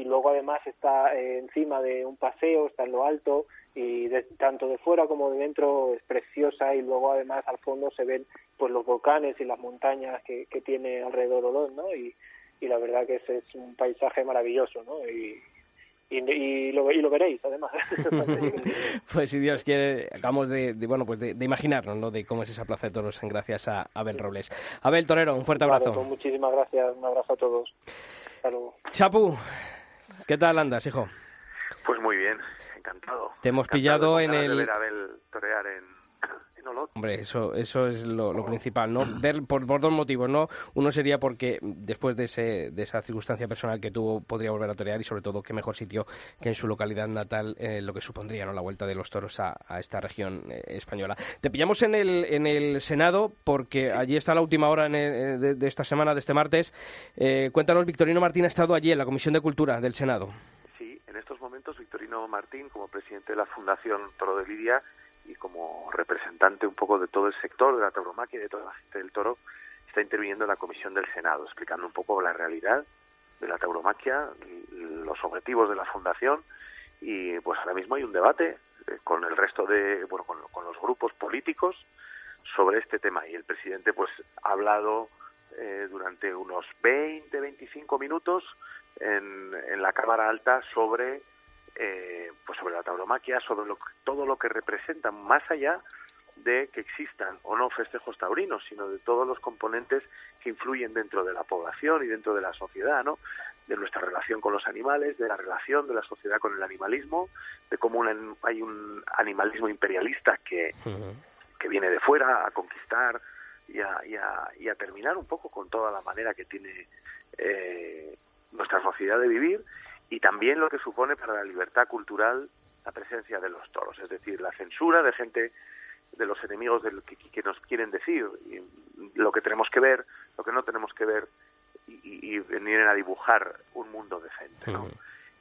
y luego además está eh, encima de un paseo, está en lo alto y de- tanto de fuera como de dentro es preciosa y luego además al fondo se ven pues los volcanes y las montañas que, que tiene alrededor Olot, ¿no? Y, y la verdad que ese es un paisaje maravilloso, ¿no? Y, y, y lo, y lo veréis además.
Pues si Dios quiere, acabamos de, de, bueno, pues de, de imaginarnos, ¿no?, de cómo es esa Plaza de Toros gracias a Abel Robles. Abel Torero, un fuerte
Vale,
abrazo.
pues muchísimas gracias, un abrazo a todos. Hasta luego.
Chapu, ¿qué tal andas, hijo?
Pues muy bien, encantado.
Te hemos
Encantado
pillado en
de
el-
ver a Abel torear en,
Hombre, eso, eso es lo, lo principal, ¿no? Ver por, por dos motivos, ¿no? Uno sería porque después de, ese, de esa circunstancia personal que tuvo, podría volver a torear y sobre todo qué mejor sitio que en su localidad natal, eh, lo que supondría, ¿no? La vuelta de los toros a, a esta región eh, española. Te pillamos en el, en el Senado porque allí está la última hora en el- de, de esta semana, de este martes. Eh, cuéntanos, Victorino Martín ha estado allí en la Comisión de Cultura del Senado.
Sí, en estos momentos Victorino Martín, como presidente de la Fundación Toro de Lidia y como representante un poco de todo el sector de la tauromaquia y de toda la gente del toro, está interviniendo en la comisión del Senado, explicando un poco la realidad de la tauromaquia, los objetivos de la fundación y pues ahora mismo hay un debate eh, con el resto de, bueno, con, con los grupos políticos sobre este tema. Y el presidente pues ha hablado eh, durante unos 20, 25 minutos en, en la Cámara Alta sobre eh, pues sobre la tauromaquia, sobre lo, todo lo que representa, más allá de que existan o no festejos taurinos, sino de todos los componentes que influyen dentro de la población y dentro de la sociedad, ¿no? De nuestra relación con los animales, de la relación de la sociedad con el animalismo, de cómo un- hay un animalismo imperialista que, que viene de fuera a conquistar y a, y a- y a terminar un poco con toda la manera que tiene eh, nuestra sociedad de vivir y también lo que supone para la libertad cultural la presencia de los toros, es decir, la censura de gente de los enemigos del que, que nos quieren decir y lo que tenemos que ver, lo que no tenemos que ver y, y- venir a dibujar un mundo decente, ¿no?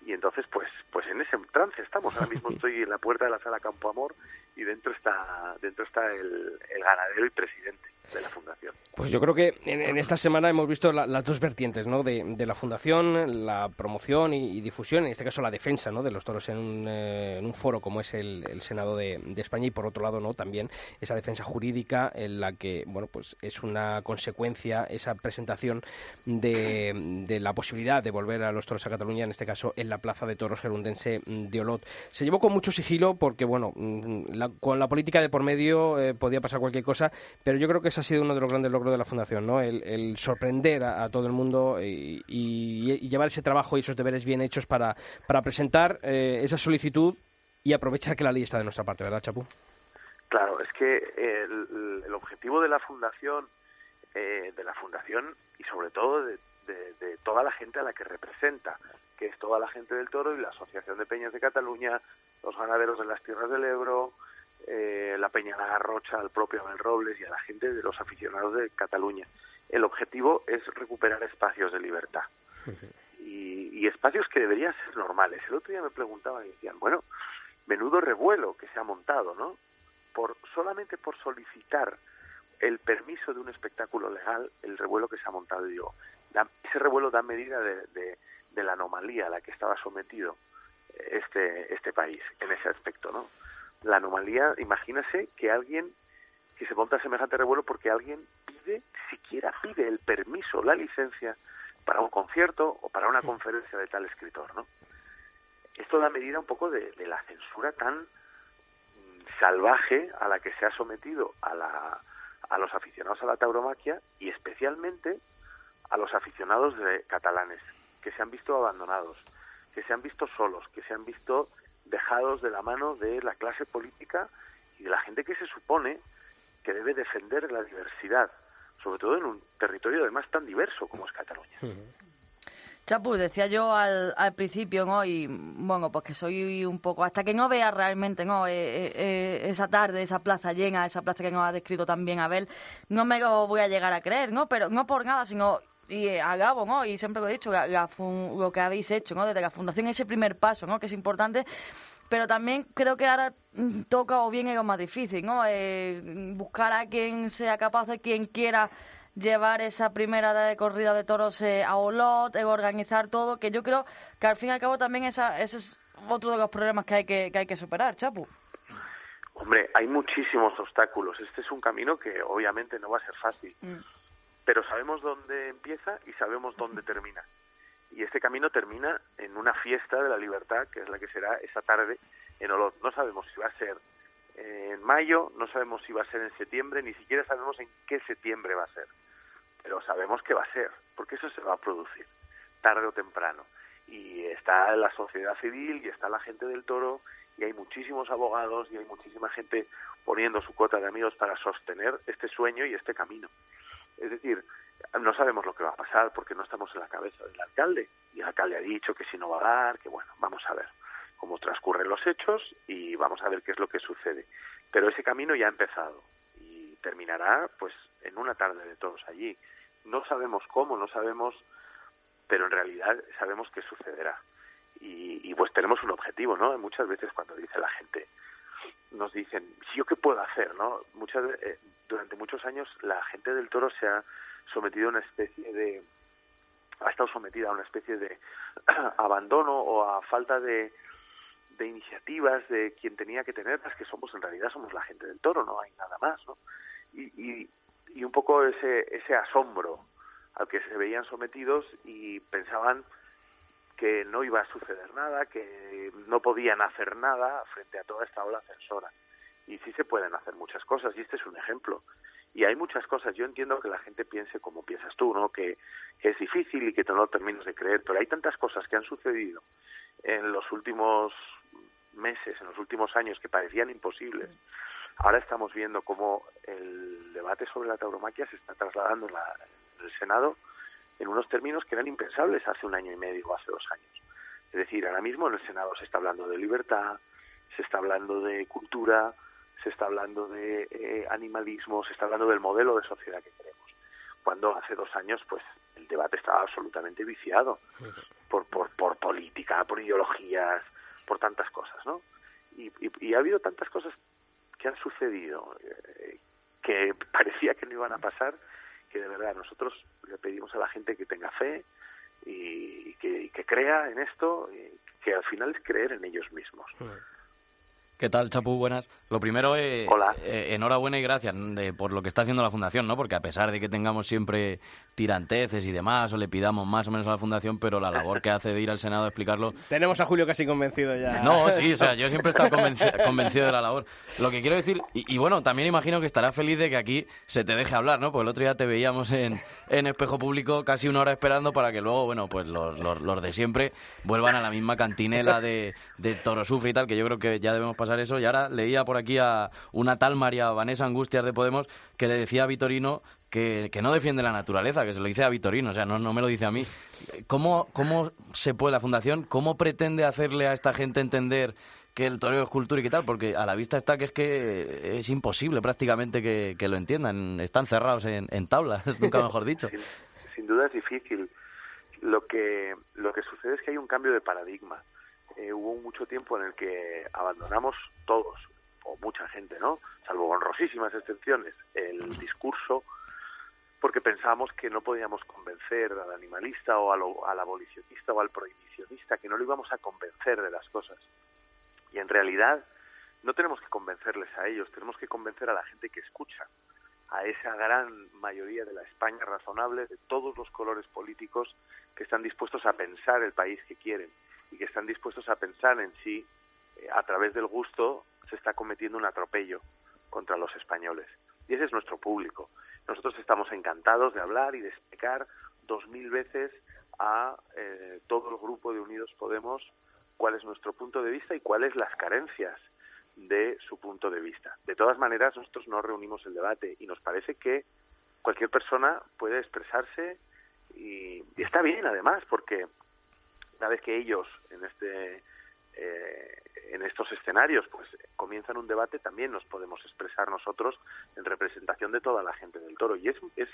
Y entonces, pues, pues en ese trance estamos. Ahora mismo estoy en la puerta de la sala Campo Amor y dentro está, dentro está el, el ganadero y presidente de la fundación.
Pues yo creo que en, esta semana hemos visto la- las dos vertientes ¿no? de, de la fundación, la promoción y, difusión, en este caso la defensa ¿no? de los toros en un, eh, foro como es el, Senado de, España y por otro lado no también esa defensa jurídica en la que bueno pues es una consecuencia esa presentación de, de la posibilidad de volver a los toros a Cataluña, en este caso en la plaza de toros gerundense de Olot. Se llevó con mucho sigilo porque bueno mm, la- con la política de por medio eh, podía pasar cualquier cosa, pero yo creo que ha sido uno de los grandes logros de la Fundación, ¿no? El, sorprender a, todo el mundo y, y- llevar ese trabajo y esos deberes bien hechos para, para presentar eh, esa solicitud y aprovechar que la ley está de nuestra parte, ¿verdad, Chapu?
Claro, es que el, el objetivo de la fundación, eh, de la fundación y sobre todo de toda la gente a la que representa, que es toda la gente del toro y la Asociación de Peñas de Cataluña, los ganaderos de las tierras del Ebro, eh, la Peña La Garrocha, al propio Abel Robles y a la gente de los aficionados de Cataluña. El objetivo es recuperar espacios de libertad y, y espacios que deberían ser normales. El otro día me preguntaban y decían, bueno, menudo revuelo que se ha montado, ¿no? Por, solamente por solicitar el permiso de un espectáculo legal, el revuelo que se ha montado, y digo, da- ese revuelo da medida de, de- de la anomalía a la que estaba sometido este, este país en ese aspecto, ¿no? La anomalía, imagínese que alguien que se monta semejante revuelo porque alguien pide, siquiera pide el permiso, la licencia para un concierto o para una conferencia de tal escritor, ¿no? Esto da medida un poco de, de la censura tan mm, salvaje a la que se ha sometido a, la, a los aficionados a la tauromaquia y especialmente a los aficionados de catalanes que se han visto abandonados, que se han visto solos, que se han visto dejados de la mano de la clase política y de la gente que se supone que debe defender la diversidad, sobre todo en un territorio además tan diverso como es Cataluña.
Chapu, decía yo al, al principio, ¿no? Y bueno, pues que soy un poco. Hasta que no vea realmente, ¿no? Eh, eh, eh, esa tarde, esa plaza llena, esa plaza que nos ha descrito también Abel, no me lo voy a llegar a creer, ¿no? Pero no por nada, sino. Y eh, a Gabo, ¿no? Y siempre lo he dicho, la- la fun- lo que habéis hecho, ¿no? Desde la fundación, ese primer paso, ¿no? Que es importante. Pero también creo que ahora mm, toca o bien es lo más difícil, ¿no? Eh, buscar a quien sea capaz, de quien quiera llevar esa primera de corrida de toros eh, a Olot, eh, organizar todo, que yo creo que al fin y al cabo también esa, ese es otro de los problemas que hay que, que hay que superar, Chapu.
Hombre, hay muchísimos obstáculos. Este es un camino que obviamente no va a ser fácil, pero sabemos dónde empieza y sabemos dónde termina. Y este camino termina en una fiesta de la libertad, que es la que será esa tarde en Olot. No sabemos si va a ser en mayo, no sabemos si va a ser en septiembre, ni siquiera sabemos en qué septiembre va a ser. Pero sabemos que va a ser, porque eso se va a producir, tarde o temprano. Y está la sociedad civil y está la gente del toro y hay muchísimos abogados y hay muchísima gente poniendo su cuota de amigos para sostener este sueño y este camino. Es decir, no sabemos lo que va a pasar porque no estamos en la cabeza del alcalde y el alcalde ha dicho que si no va a dar, que bueno, vamos a ver cómo transcurren los hechos y vamos a ver qué es lo que sucede. Pero ese camino ya ha empezado y terminará pues en una tarde de todos allí. No sabemos cómo, no sabemos, pero en realidad sabemos que sucederá. Y, y pues tenemos un objetivo, ¿no? Muchas veces cuando dice la gente, nos dicen, ¿yo qué puedo hacer? ¿no? Muchas, eh, durante muchos años la gente del toro se ha sometido a una especie de ha estado sometida a una especie de abandono o a falta de, de iniciativas de quien tenía que tenerlas, que somos en realidad somos la gente del toro, no hay nada más, ¿no? Y, y, y un poco ese, ese asombro al que se veían sometidos y pensaban que no iba a suceder nada, que no podían hacer nada frente a toda esta ola censora. Y sí se pueden hacer muchas cosas, y este es un ejemplo. Y hay muchas cosas, yo entiendo que la gente piense como piensas tú, ¿no? Que, que es difícil y que no lo terminas de creer, pero hay tantas cosas que han sucedido en los últimos meses, en los últimos años, que parecían imposibles. Ahora estamos viendo cómo el debate sobre la tauromaquia se está trasladando en, la, en el Senado en unos términos que eran impensables hace un año y medio o hace dos años. Es decir, ahora mismo en el Senado se está hablando de libertad, se está hablando de cultura, se está hablando de eh, animalismo, se está hablando del modelo de sociedad que queremos. Cuando hace dos años, pues, el debate estaba absolutamente viciado por, por, por política, por ideologías, por tantas cosas, ¿no? Y, y, y ha habido tantas cosas que han sucedido eh, que parecía que no iban a pasar, de verdad nosotros le pedimos a la gente que tenga fe y, que, y que crea en esto, y que al final es creer en ellos mismos.
¿Qué tal, Chapu? Buenas. Lo primero, eh,
Hola.
eh, enhorabuena y gracias de- por lo que está haciendo la Fundación, ¿no? Porque a pesar de que tengamos siempre tiranteces y demás, o le pidamos más o menos a la Fundación, pero la labor que hace de ir al Senado a explicarlo...
Tenemos a Julio casi convencido ya.
No, sí, o sea, yo siempre he estado convenci- convencido de la labor. Lo que quiero decir, y, y bueno, también imagino que estarás feliz de que aquí se te deje hablar, ¿no? Porque el otro día te veíamos en, en Espejo Público casi una hora esperando para que luego, bueno, pues los, los, los de siempre vuelvan a la misma cantinela de, de Toro Sufre y tal, que yo creo que ya debemos pasar eso. Y ahora leía por aquí a una tal María Vanessa Angustias de Podemos que le decía a Vitorino que, que no defiende la naturaleza, que se lo dice a Vitorino, o sea, no, no me lo dice a mí. ¿Cómo, ¿Cómo se puede la Fundación, cómo pretende hacerle a esta gente entender que el toreo es cultura y qué tal? Porque a la vista está que es que es imposible prácticamente que, que lo entiendan. Están cerrados en, tablas, nunca mejor dicho.
Sin, sin duda es difícil. Lo que, lo que sucede es que hay un cambio de paradigma. Eh, hubo mucho tiempo en el que abandonamos todos, o mucha gente, ¿no? Salvo honrosísimas excepciones, el discurso porque pensábamos que no podíamos convencer al animalista o al, al abolicionista o al prohibicionista, que no lo íbamos a convencer de las cosas. Y en realidad no tenemos que convencerles a ellos, tenemos que convencer a la gente que escucha, a esa gran mayoría de la España razonable, de todos los colores políticos que están dispuestos a pensar el país que quieren y que están dispuestos a pensar en si eh, a través del gusto se está cometiendo un atropello contra los españoles. Y ese es nuestro público. Nosotros estamos encantados de hablar y de explicar dos mil veces a eh, todo el grupo de Unidos Podemos cuál es nuestro punto de vista y cuáles las carencias de su punto de vista. De todas maneras, nosotros no reunimos el debate y nos parece que cualquier persona puede expresarse y, y está bien además porque una vez que ellos en este eh, en estos escenarios pues comienzan un debate también nos podemos expresar nosotros en representación de toda la gente del toro. Y es, es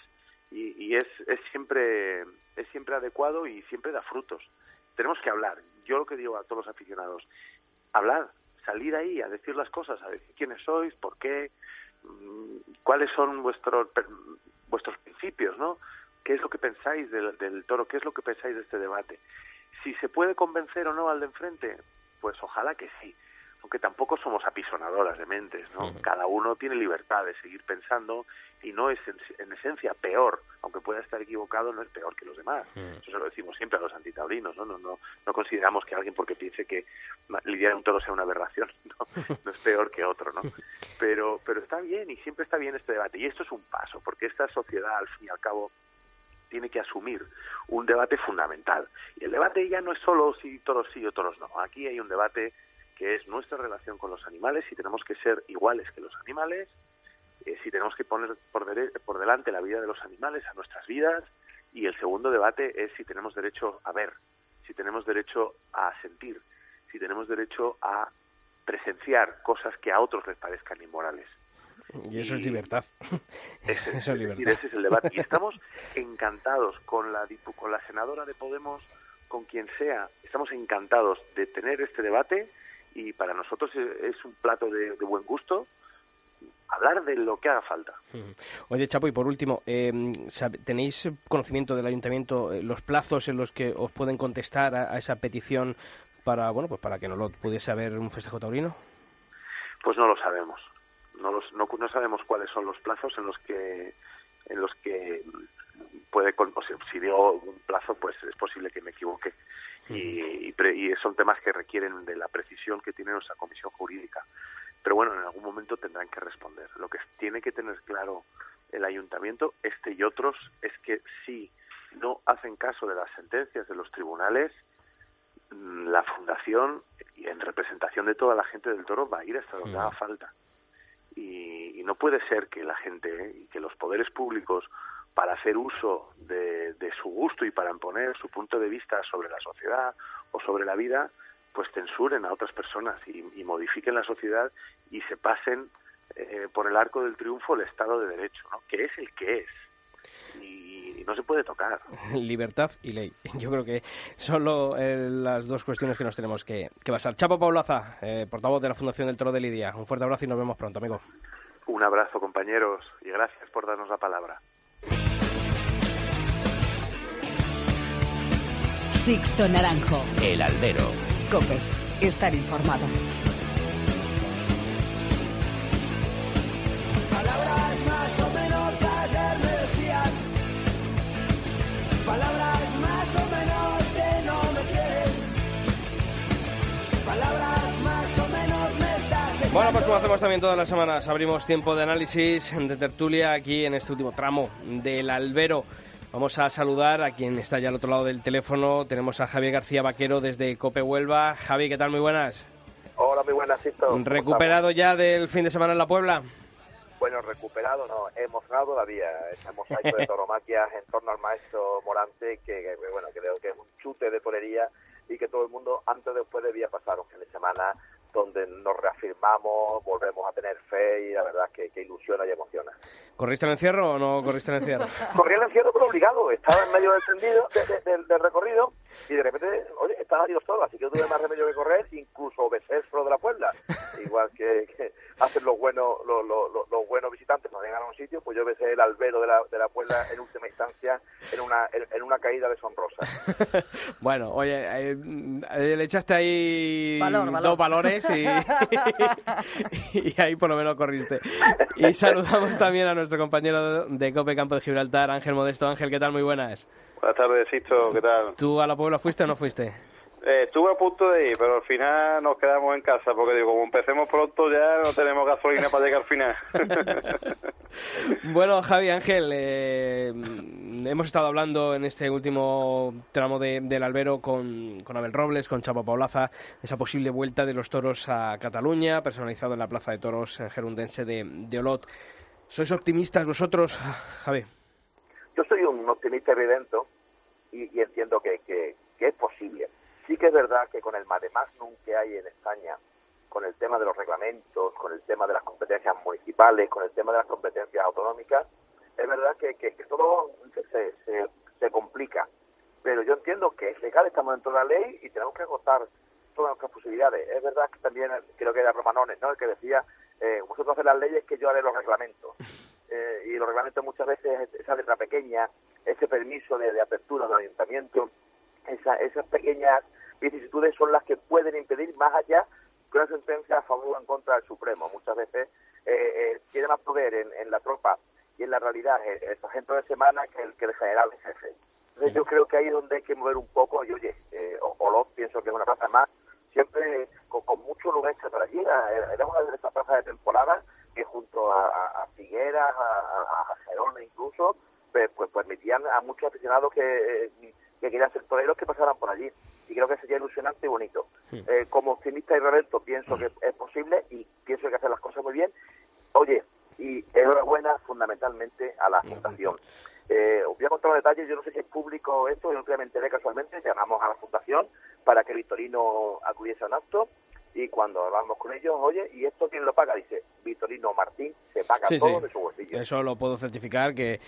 y, es, es siempre es siempre adecuado y siempre da frutos. Tenemos que hablar. Yo lo que digo a todos los aficionados hablar salir ahí a decir las cosas a decir quiénes sois por qué mm, cuáles son vuestros vuestros principios no qué es lo que pensáis del, del toro qué es lo que pensáis de este debate si se puede convencer o no al de enfrente pues ojalá que sí, aunque tampoco somos apisonadoras de mentes, ¿no? Cada uno tiene libertad de seguir pensando y no es en, en esencia peor, aunque pueda estar equivocado, no es peor que los demás. Eso se lo decimos siempre a los antitaurinos, ¿no? No, no, no consideramos que alguien porque piense que lidiar un toro sea una aberración, ¿no? No es peor que otro, ¿no? Pero, pero está bien y siempre está bien este debate. Y esto es un paso, porque esta sociedad, al fin y al cabo, tiene que asumir un debate fundamental. Y el debate ya no es solo si toros sí o toros no. Aquí hay un debate que es nuestra relación con los animales, si tenemos que ser iguales que los animales, eh, si tenemos que poner por, por delante la vida de los animales a nuestras vidas, y el segundo debate es si tenemos derecho a ver, si tenemos derecho a sentir, si tenemos derecho a presenciar cosas que a otros les parezcan inmorales.
Y eso es libertad.
Ese,
Eso es
es
libertad.
decir, ese es el debate. Y estamos encantados con la, con la senadora de Podemos, con quien sea, estamos encantados de tener este debate y para nosotros es un plato de, de buen gusto hablar de lo que haga falta.
Oye, Chapo, y por último, sabe- ¿tenéis conocimiento del ayuntamiento eh, los plazos en los que os pueden contestar a, a esa petición para, bueno, pues para que no lo pudiese haber un festejo taurino?
Pues no lo sabemos. No, los, no, no sabemos cuáles son los plazos en los que en los que puede con- o sea, si digo un plazo pues es posible que me equivoque. Y, y pre- y son temas que requieren de la precisión que tiene nuestra comisión jurídica. Pero bueno en algún momento tendrán que responder. Lo que tiene que tener claro el ayuntamiento este y otros es que si no hacen caso de las sentencias de los tribunales mm, la fundación y en representación de toda la gente del toro va a ir hasta donde
Mm.
haga falta y, y no puede ser que la gente ¿eh? y que los poderes públicos para hacer uso de, de su gusto y para imponer su punto de vista sobre la sociedad o sobre la vida pues censuren a otras personas y, modifiquen la sociedad y se pasen eh, por el arco del triunfo el Estado de Derecho, ¿no? que es el que es y no se puede tocar.
Libertad y ley. Yo creo que son lo- eh, las dos cuestiones que nos tenemos que, que basar. Chapo Paulaza, eh, portavoz de la Fundación del Toro de Lidia. Un fuerte abrazo y nos vemos pronto, amigo.
Un abrazo compañeros y gracias por darnos la palabra.
Sixto Naranjo.
El albero.
Cope. Estar informado.
Bueno, pues como hacemos también todas las semanas, abrimos tiempo de análisis, de tertulia aquí en este último tramo del albero. Vamos a saludar a quien está ya al otro lado del teléfono. Tenemos a Javier García Vaquero desde Cope Huelva. Javi, ¿qué tal? Muy buenas.
Hola, muy buenas, Sisto. ¿Cómo
¿Recuperado ya del fin de semana en la Puebla?
Bueno, recuperado, no, emocionado todavía. Ese mosaico de toromaquias en torno al maestro Morante, que, que, bueno, creo que es un chute de polería y que todo el mundo antes o después debía pasar un fin de semana donde nos reafirmamos, volvemos a tener fe y la verdad es que, que ilusiona y emociona.
¿Corriste el encierro o no corriste el encierro?
Corrí el encierro pero obligado, estaba en medio del tendido, de- de- del- del recorrido y de repente, oye, estaba Dios solo, así que yo tuve más remedio que correr, incluso besé solo de la Puebla. Igual que, que hacen los buenos los, los, los- los buenos visitantes cuando llegan a un sitio, pues yo besé el albero de la, de la Puebla en última instancia en una, en, en una caída de sonrosa.
Bueno, oye, eh, eh, le echaste ahí
Valor, valor.
dos valores y, y ahí por lo menos corriste. Y saludamos también a nuestro compañero de Cope Campo de Gibraltar, Ángel Modesto. Ángel, ¿qué tal? Muy buenas.
Buenas tardes, Sisto, ¿qué tal?
¿Tú a la Puebla fuiste o no fuiste?
Eh, estuve a punto de ir, pero al final nos quedamos en casa, porque digo, como empecemos pronto ya no tenemos gasolina para llegar al final.
Bueno, Javi Ángel, eh, hemos estado hablando en este último tramo de- del albero con, con Abel Robles, con Chapo Paulaza, de esa posible vuelta de los toros a Cataluña, personalizado en la Plaza de Toros en gerundense de, de Olot. ¿Sois optimistas vosotros, Javi?
Yo soy un optimista evidente y, y entiendo que, que, que es posible. Sí que es verdad que con el magnum que hay en España, con el tema de los reglamentos, con el tema de las competencias municipales, con el tema de las competencias autonómicas, es verdad que, que, todo se, se, se complica. Pero yo entiendo que es legal, estamos dentro de la ley y tenemos que agotar todas nuestras posibilidades. Es verdad que también creo que era Romanones, ¿no? El que decía, eh, vosotros hacéis las leyes que yo haré los reglamentos. Eh, y los reglamentos muchas veces es esa letra pequeña, ese permiso de, de apertura del ayuntamiento, esa- esas pequeñas vicisitudes son las que pueden impedir más allá que una sentencia a favor o en contra del Supremo. Muchas veces eh, eh, tiene más poder en, la tropa y en la realidad el, el de semana que el, que el general de jefe. Entonces yo creo que ahí es donde hay que mover un poco, y oye, eh, pienso que es una plaza más, siempre con, con mucho lugar por allí, era una de esas plazas de temporada que junto a, Figueras, a, a- a Gerona incluso, pues, pues permitían a muchos aficionados que, eh, que querían ser toreros que pasaran por allí. Y creo que sería ilusionante y bonito. Eh, como optimista y rebelto pienso que es posible y pienso que hay que hacer las cosas muy bien. Oye, y enhorabuena fundamentalmente a la fundación. Eh, os voy a contar los detalles, yo no sé si es público esto, yo no me enteré casualmente, llamamos a la fundación para que Vitorino acudiese a un acto y cuando hablamos con ellos, oye, ¿y esto quién lo paga? Dice, Vitorino Martín se paga
Sí,
todo
sí.
de su bolsillo.
Eso lo puedo certificar, que,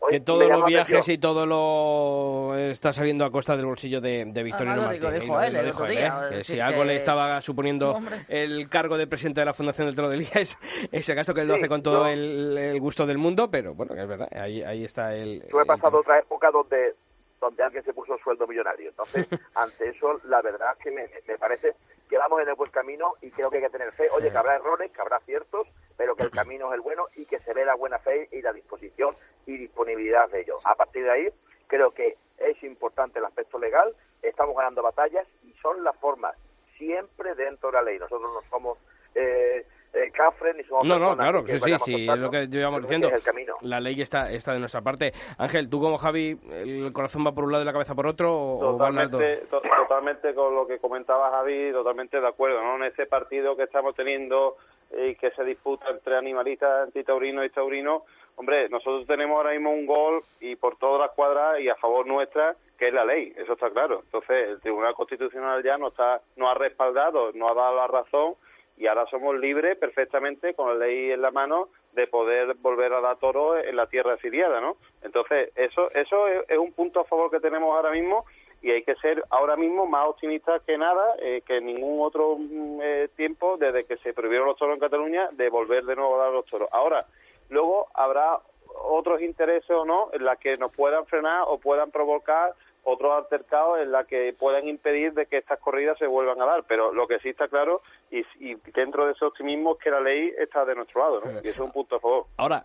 Oye,
que todos los viajes
atención.
y todo lo está saliendo a costa del bolsillo de, de Victorino
Además, lo
Martín.
dijo él el
dijo él,
día,
¿eh? Que si algo
que-
le estaba suponiendo
Hombre.
el cargo de presidente de la Fundación del Toro de Liga es ese gasto que él lo hace con todo el, el gusto del mundo, pero bueno, que es verdad, ahí, ahí está el...
Yo he
el-
pasado otra época donde donde alguien se puso sueldo millonario. Entonces, ante eso, la verdad es que me, me parece que vamos en el buen camino y creo que hay que tener fe. Oye, que habrá errores, que habrá ciertos, pero que el camino es el bueno y que se ve la buena fe y la disposición y disponibilidad de ellos. A partir de ahí, creo que es importante el aspecto legal, estamos ganando batallas y son las formas, siempre dentro de la ley. Nosotros no somos eh, eh, cafres ni somos
No, no, claro,
que
sí, sí, sí, es lo que llevamos diciendo.
ese es el camino.
La ley está, está de nuestra parte. Ángel, ¿tú como Javi, el corazón va por un lado y la cabeza por otro o?
Totalmente, to- totalmente con lo que comentaba Javi, totalmente de acuerdo, ¿no? En ese partido que estamos teniendo y que se disputa entre animalistas, antitaurinos y taurinos, hombre, nosotros tenemos ahora mismo un gol y por todas las cuadras y a favor nuestra, que es la ley, eso está claro. Entonces, el Tribunal Constitucional ya nos, está, nos ha respaldado, nos ha dado la razón y ahora somos libres perfectamente con la ley en la mano de poder volver a dar toro en la tierra asiriada, ¿no? Entonces, eso eso es, es un punto a favor que tenemos ahora mismo y hay que ser ahora mismo más optimistas que nada, eh, que en ningún otro mm, eh, tiempo desde que se prohibieron los toros en Cataluña, de volver de nuevo a dar los toros. Ahora, luego habrá otros intereses o no en las que nos puedan frenar o puedan provocar otros altercados en la que puedan impedir de que estas corridas se vuelvan a dar. Pero lo que sí está claro, y, y dentro de ese optimismo, es que la ley está de nuestro lado, ¿no? Y eso es un punto a favor.
Ahora,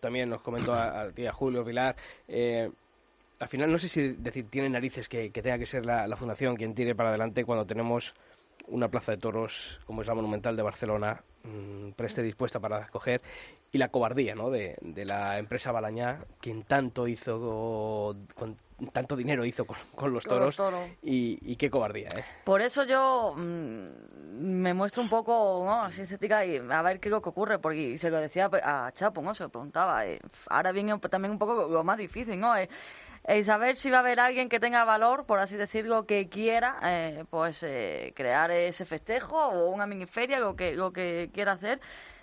también nos comentó a, a ti, a Julio Pilar, eh, al final no sé si decir tiene narices que, tenga que ser la, fundación quien tire para adelante cuando tenemos una plaza de toros como es la Monumental de Barcelona mm, preste dispuesta para acoger y la cobardía ¿no? de, de la empresa Balañá quien tanto hizo con tanto dinero hizo con, con los
Con
toros
los toros.
y, y qué cobardía ¿eh?
Por eso yo mm, me muestro un poco ¿no? así escéptica y a ver qué es lo que ocurre, porque se lo decía a Chapo, ¿no? Se lo preguntaba. eh, ahora viene también un poco lo más difícil, ¿no? Eh, eh, saber si va a haber alguien que tenga valor, por así decirlo, que quiera eh, pues eh, crear ese festejo o una miniferia, lo que, lo que quiera hacer.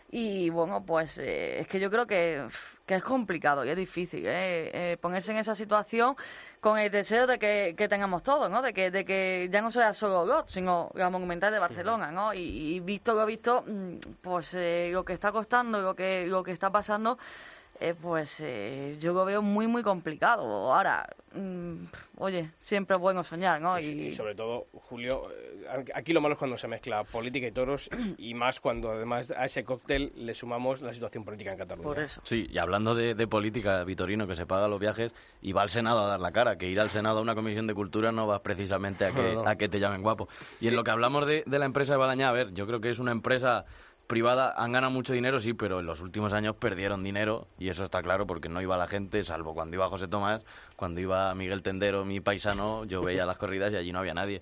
Y bueno, pues eh, es que yo creo que, que es complicado y es difícil ¿eh? Eh, ponerse en esa situación con el deseo de que, que tengamos todo, ¿no? De que, de que ya no sea solo GOT, sino la Monumental de Barcelona, ¿no? Y, y visto lo visto, mm, pues eh, lo que está costando, lo que, lo que está pasando, eh, pues eh, yo lo veo muy, muy complicado. Ahora, mm, oye, siempre es bueno soñar, ¿no?
Y, sobre todo, Julio, eh, aquí lo malo es cuando se mezcla política y toros y más cuando además a ese cóctel le sumamos la situación política en Cataluña.
Por eso.
Sí, y hablando de, de política, Vitorino, que se paga los viajes y va al Senado a dar la cara, que ir al Senado a una comisión de cultura no va precisamente a que,
No, no.
a que te llamen guapo. Y en lo que hablamos de, de la empresa de Balañá, a ver, yo creo que es una empresa privada, han ganado mucho dinero, sí, pero en los últimos años perdieron dinero y eso está claro porque no iba la gente, salvo cuando iba José Tomás, cuando iba Miguel Tendero, mi paisano, yo veía las corridas y allí no había nadie.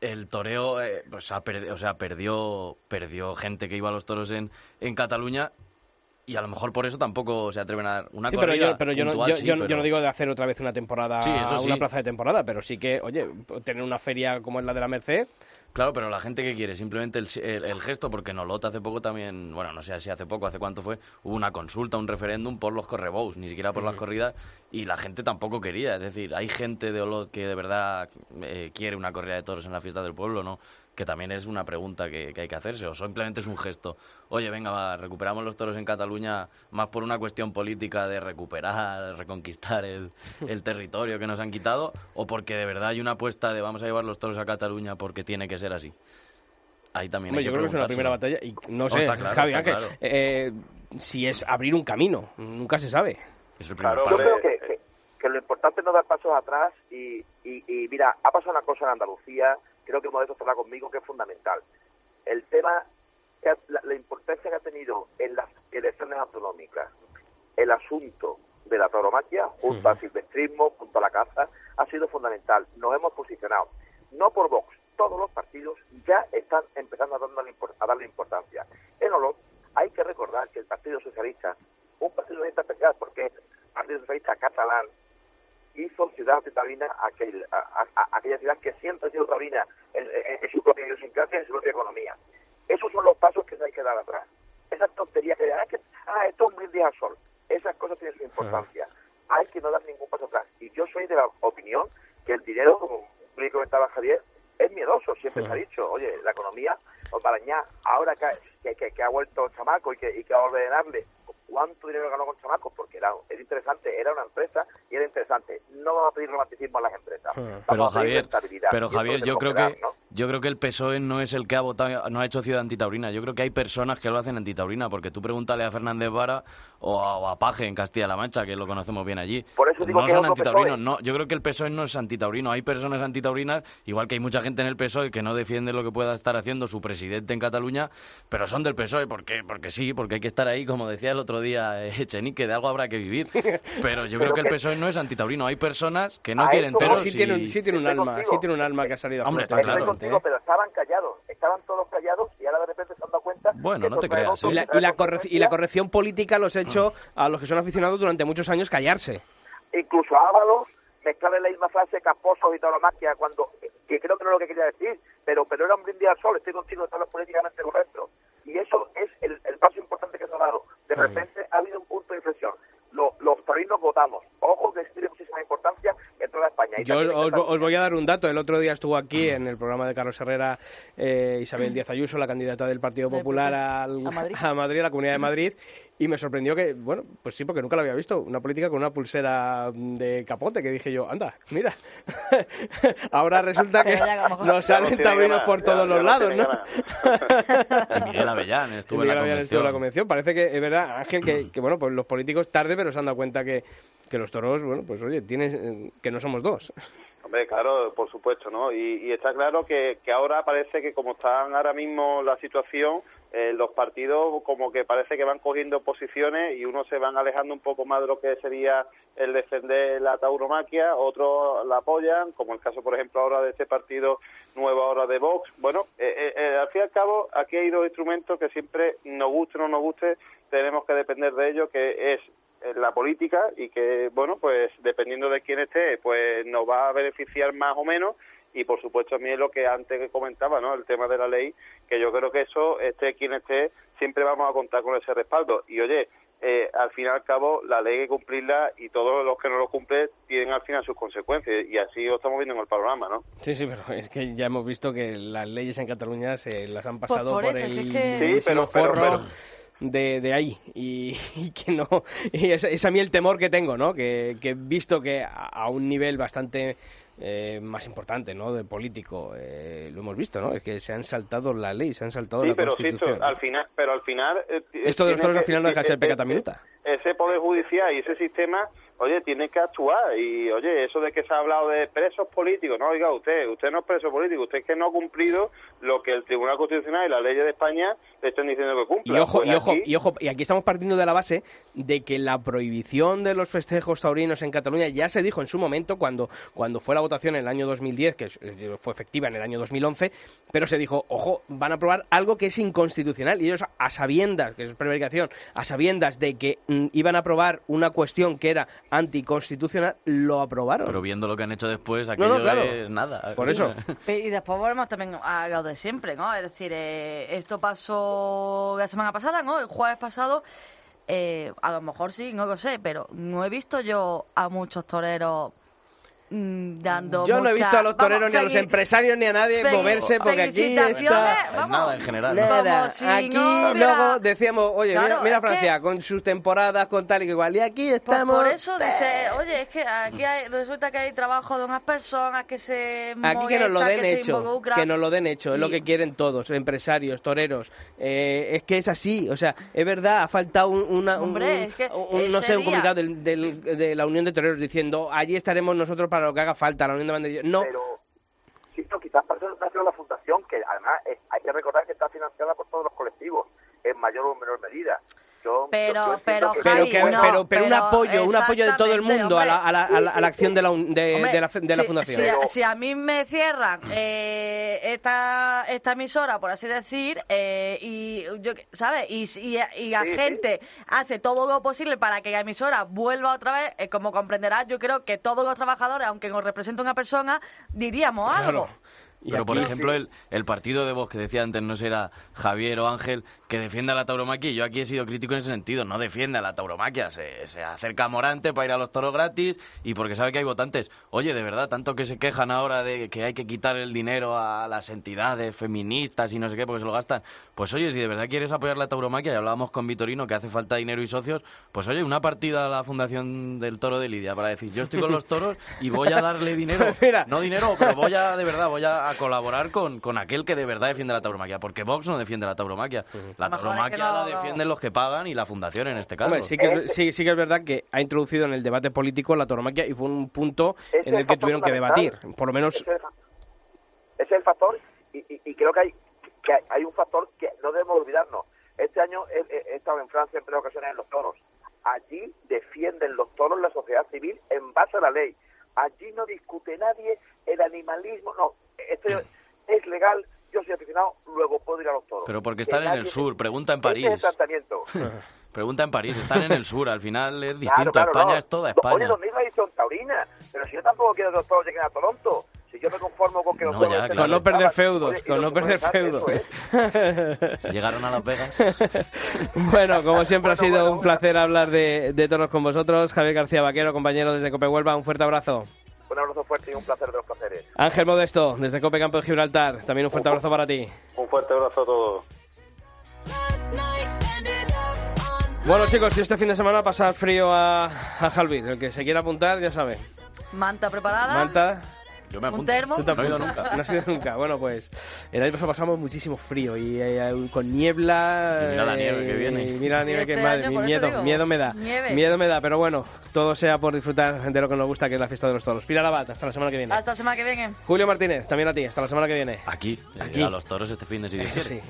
El toreo, eh, pues, ha o sea, perdió, perdió gente que iba a los toros en, en Cataluña y a lo mejor por eso tampoco se atreven a dar una
sí, pero yo, pero yo, no,
puntual,
yo,
sí,
yo no- yo
pero-
no digo de hacer otra vez una temporada,
Sí, eso
una
sí.
plaza de temporada, pero sí que, oye, tener una feria como es la de la Merced,
Claro, pero la gente que quiere, simplemente el, el- el gesto, porque Nolot hace poco también, bueno, no sé si hace poco, hace cuánto fue, hubo una consulta, un referéndum por los correbous, ni siquiera por las corridas, y la gente tampoco quería. Es decir, hay gente de Olot que de verdad eh, quiere una corrida de toros en la fiesta del pueblo, ¿no? Que también es una pregunta que, que hay que hacerse, o simplemente es un gesto. Oye, venga, va, recuperamos los toros en Cataluña más por una cuestión política de recuperar, de reconquistar el, el territorio que nos han quitado, o porque de verdad hay una apuesta de vamos a llevar los toros a Cataluña porque tiene que ser así. Ahí también
Hombre,
hay
yo
que
creo que es una primera batalla y no
No,
sé,
está claro,
Javi
está
Ángel,
claro.
eh, si es abrir un camino, nunca se sabe.
Es el
Yo creo que, que- lo importante es no dar pasos atrás y, y, y mira, ha pasado una cosa en Andalucía, creo que Modesto estará conmigo, que es fundamental. El tema, la, la importancia que ha tenido en las elecciones autonómicas, el asunto de la tauromaquia, junto al silvestrismo, junto a la caza, ha sido fundamental. Nos hemos posicionado, no por Vox, todos los partidos ya están empezando a darle, a darle importancia. En Olot hay que recordar que el Partido Socialista, un partido socialista especial, porque el Partido Socialista catalán hizo Ciudad de Taurina aquel, a, a- a- aquella ciudad que siempre ha sido taurina en, en- en su propia idiosincrasia, en su propia economía. Esos son los pasos que hay que dar atrás. Esas tonterías que ah, es que, ah, esto es un brindis al sol. Esas cosas tienen su importancia. Hay que no dar ningún paso atrás. Y yo soy de la opinión que el dinero, como bien comentaba Javier, es miedoso. Siempre se ha dicho, oye, la economía, os Balañá, ahora que- que ha vuelto chamaco y que, y que va a ordenarle, cuánto dinero ganó con chamacos, porque era, era interesante, era una empresa y era interesante. No vamos a pedir romanticismo a las empresas. Vamos
Pero Javier, pero Javier, yo creo que
¿no?
Yo creo que el PSOE E no es el que ha votado, no ha hecho ciudad antitaurina. Yo creo que hay personas que lo hacen antitaurina, porque tú pregúntale a Fernández Vara o a, o a Paje en Castilla-La Mancha, que lo conocemos bien allí.
Por eso digo
no
que
son
otro
antitaurinos,
PSOE.
no. Yo creo que el PSOE E no es antitaurino. Hay personas antitaurinas, igual que hay mucha gente en el PSOE que no defiende lo que pueda estar haciendo su presidente en Cataluña, pero son del PSOE, ¿por qué? Porque sí, porque hay que estar ahí, como decía el otro día eh, Echenique, de algo habrá que vivir. Pero yo creo que el PSOE E no es antitaurino. Hay personas que no
A
quieren toros
sí
y-
tiene, un- sí tiene un
Estoy
alma,
contigo.
sí tiene un alma que ha salido a
Hombre, está claro.
Contigo,
¿eh?
pero estaban callados, estaban todos callados y ahora de repente se han dado cuenta.
Bueno,
que
no te creas,
otro-
Y la, y, la y la corrección política los ha hecho a los que son aficionados durante muchos años callarse.
incluso a Ábalos mezclar en la misma frase caposos y tauromaquia cuando que creo que no es lo que quería decir pero pero era un brindis al sol estoy contigo estaba políticamente correcto y eso es el, el paso importante que se ha dado de repente ha habido un punto de inflexión Lo- los taurinos votamos ojo que tiene muchísima importancia en toda España Y
Yo os, voy a dar un dato. El otro día estuvo aquí en el programa de Carlos Herrera eh, Isabel Díaz Ayuso, la candidata del Partido Popular al-
A Madrid.
a Madrid, a la Comunidad de Madrid, y me sorprendió que, bueno, pues sí, porque nunca lo había visto, una política con una pulsera de capote, que dije yo, anda, mira, ahora resulta que nos salen taurinos por
ya-
todos
ya
los
no
lados, ¿no?
Y Miguel Avellán estuvo en
Miguel
la
Avellán estuvo en la
convención.
Parece que es verdad, Ángel, que, que, bueno, pues los políticos tarde, pero se han dado cuenta que, que los toros, bueno, pues oye, tienes, que no somos dos.
Hombre, claro, por supuesto, ¿no? Y, y está claro que, que ahora parece que como están ahora mismo la situación, eh, los partidos como que parece que van cogiendo posiciones y unos se van alejando un poco más de lo que sería el defender la tauromaquia, otros la apoyan, como el caso, por ejemplo, ahora de este partido nuevo ahora de Vox. Bueno, eh, eh, eh, al fin y al cabo, aquí hay dos instrumentos que siempre, nos guste o no nos guste, tenemos que depender de ellos, que es eh, la política y que, bueno, pues dependiendo de quién esté, pues nos va a beneficiar más o menos y por supuesto a mí es lo que antes que comentaba, ¿no? El tema de la ley, que yo creo que eso, esté quien esté, siempre vamos a contar con ese respaldo. Y oye, eh, al fin y al cabo, la ley hay que cumplirla y todos los que no lo cumplen tienen al final sus consecuencias y así lo estamos viendo en el panorama, ¿no?
Sí, sí, pero es que ya hemos visto que las leyes en Cataluña se las han pasado
por
por,
eso, es
el
que es que-
Sí, pero- pero-
forro
pero-
De, de ahí y, y que no y es, es a mí el temor que tengo no que, que visto que a, a un nivel bastante eh, más importante no de político eh, lo hemos visto no es que se han saltado la ley se han saltado
Sí,
la
pero
constitución.
al final, pero al final eh,
esto de los toros al final no deja de ser
eh,
pecata
eh,
minuta
ese poder judicial y ese sistema, oye, tiene que actuar y oye, eso de que se ha hablado de presos políticos, no, oiga, usted, usted no es preso político, usted es que no ha cumplido lo que el Tribunal Constitucional y las leyes de España le están diciendo que cumpla.
Y ojo,
Pues
y ojo,
aquí-
y ojo, y aquí estamos partiendo de la base de que la prohibición de los festejos taurinos en Cataluña ya se dijo en su momento cuando, cuando fue la votación en el año 2010, que eh, fue efectiva en el año 2011, pero se dijo, ojo, van a aprobar algo que es inconstitucional y ellos a sabiendas, que es prevaricación, a sabiendas de que mm, iban a aprobar una cuestión que era anticonstitucional, lo aprobaron.
Pero viendo lo que han hecho después, aquello
no, claro.
es nada.
Por eso.
Y después volvemos también a lo de siempre, ¿no? Es decir, eh, esto pasó la semana pasada, ¿no? El jueves pasado, eh, a lo mejor sí, no lo sé, pero no he visto yo a muchos toreros mm, dando
Yo no he
mucha-
visto a los
vamos,
toreros ni a los empresarios ni a nadie moverse porque aquí
felicitaciones,
está...
vamos.
Nada en general. ¿no?
Nada,
Como si
aquí
no hubiera-
luego decíamos, oye,
Claro,
mira, mira
es que-
Francia, con sus temporadas, con tal y que igual, y aquí
Pues
estamos...
por eso dice, oye, es que aquí hay- resulta que hay trabajo de unas personas que se
Aquí que nos lo
molestan,
den
se
hecho,
involucran.
que nos lo den hecho, es lo
Y-
que quieren todos, empresarios, toreros. Eh, es que es así, o sea, es verdad, ha faltado un, una, un-
Hombre, es que
un- no
ese
sé, un
día-
comunicado del- del- de la Unión de Toreros diciendo, allí estaremos nosotros para lo que haga falta, la Unión de Banderillas. No,
pero quizás para eso la fundación, que además hay que recordar que está financiada por todos los colectivos, en mayor o menor medida. Yo-
Pero-
yo- yo entiendo
pero,
que-
pero,
Javi,
que,
no,
pero, pero un apoyo, un apoyo de todo el mundo a la, a la- a la- a la acción de la, un- de,
Hombre,
de la, de la
si-
fundación.
Si, a- si a mí me cierran eh, esta, esta emisora, por así decir, eh, y yo, ¿sabes? Y, y, y la
Sí, sí.
gente hace todo lo posible para que la emisora vuelva otra vez, eh, como comprenderás, yo creo que todos los trabajadores, aunque nos represente una persona, diríamos
Claro.
algo.
Pero, por ejemplo, el, el partido de Vox que decía antes, no sé, era Javier o Ángel, que defiende a la tauromaquia, yo aquí he sido crítico en ese sentido, no defiende a la tauromaquia, se, se acerca a Morante para ir a los toros gratis y porque sabe que hay votantes. Oye, de verdad, tanto que se quejan ahora de que hay que quitar el dinero a las entidades feministas y no sé qué, porque se lo gastan. Pues oye, si de verdad quieres apoyar la tauromaquia, y hablábamos con Vitorino que hace falta dinero y socios, pues oye, una partida a la Fundación del Toro de Lidia para decir, yo estoy con los toros y voy a darle dinero. No dinero, pero voy a, de verdad, voy a, a colaborar con, con aquel que de verdad defiende la tauromaquia, porque Vox no defiende la tauromaquia. La tauromaquia
no-
la defienden los que pagan y la fundación en este caso.
Hombre, sí que, es, sí, sí que es verdad que ha introducido en el debate político la tauromaquia y fue un punto en el que tuvieron que debatir. Por lo menos
Ese es el, es el factor y, y- y creo que hay que hay- un factor que no debemos olvidarnos. Este año he, he- he estado en Francia en tres ocasiones en los toros. Allí defienden los toros la sociedad civil en base a la ley. Allí no discute nadie el animalismo. No, esto es legal, yo soy aficionado, luego puedo ir a los toros.
Pero porque
Que
están en el sur, pregunta en París.
es el tratamiento.
Pregunta en París, están en el sur, al final es
Claro,
distinto.
claro,
España
no.
es toda España.
Oye, los mismos ahí son taurinas, pero si yo tampoco quiero que los toros lleguen a Toronto, si yo me conformo con que los
No,
toros
ya, claro.
con no perder feudos,
oye,
con no perder feudos.
es.
Si llegaron a Las Vegas.
Bueno, como siempre ha
Bueno,
sido
bueno,
un
bueno.
placer hablar de, de toros con vosotros. Javier García Vaquero, compañero desde Cope Huelva, un fuerte abrazo.
Un abrazo fuerte y un placer de los placeres.
Ángel Modesto, desde Cope Campo de Gibraltar, también un fuerte abrazo para ti.
Un fuerte abrazo a todos.
Bueno chicos, si este fin de semana pasar frío a, a el que se quiera apuntar ya sabe.
Manta preparada.
Manta,
Yo me
Un
apunto.
termo.
tú te
No he ido nunca.
No has ido nunca. Bueno, pues el año pasado pasamos muchísimo frío y eh, con niebla.
Y mira la nieve que
eh,
viene.
y mira la nieve
Y
que
este
madre,
año,
mi miedo,
digo,
miedo me da.
nieve.
Miedo me da, pero bueno, todo sea por disfrutar de lo que nos gusta, que es la fiesta de los toros. Pilar Abad, hasta la semana que viene.
Hasta la semana que viene.
Julio Martínez, también a ti, hasta la semana que viene.
Aquí,
Aquí.
a los toros este fin de quiere.
sí.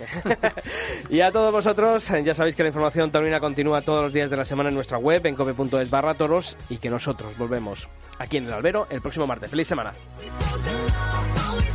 y a todos vosotros, ya sabéis que la información taurina continúa todos los días de la semana en nuestra web, en cope.es barra toros, y que nosotros volvemos aquí en el albero el próximo martes. ¡Feliz semana!
people to love.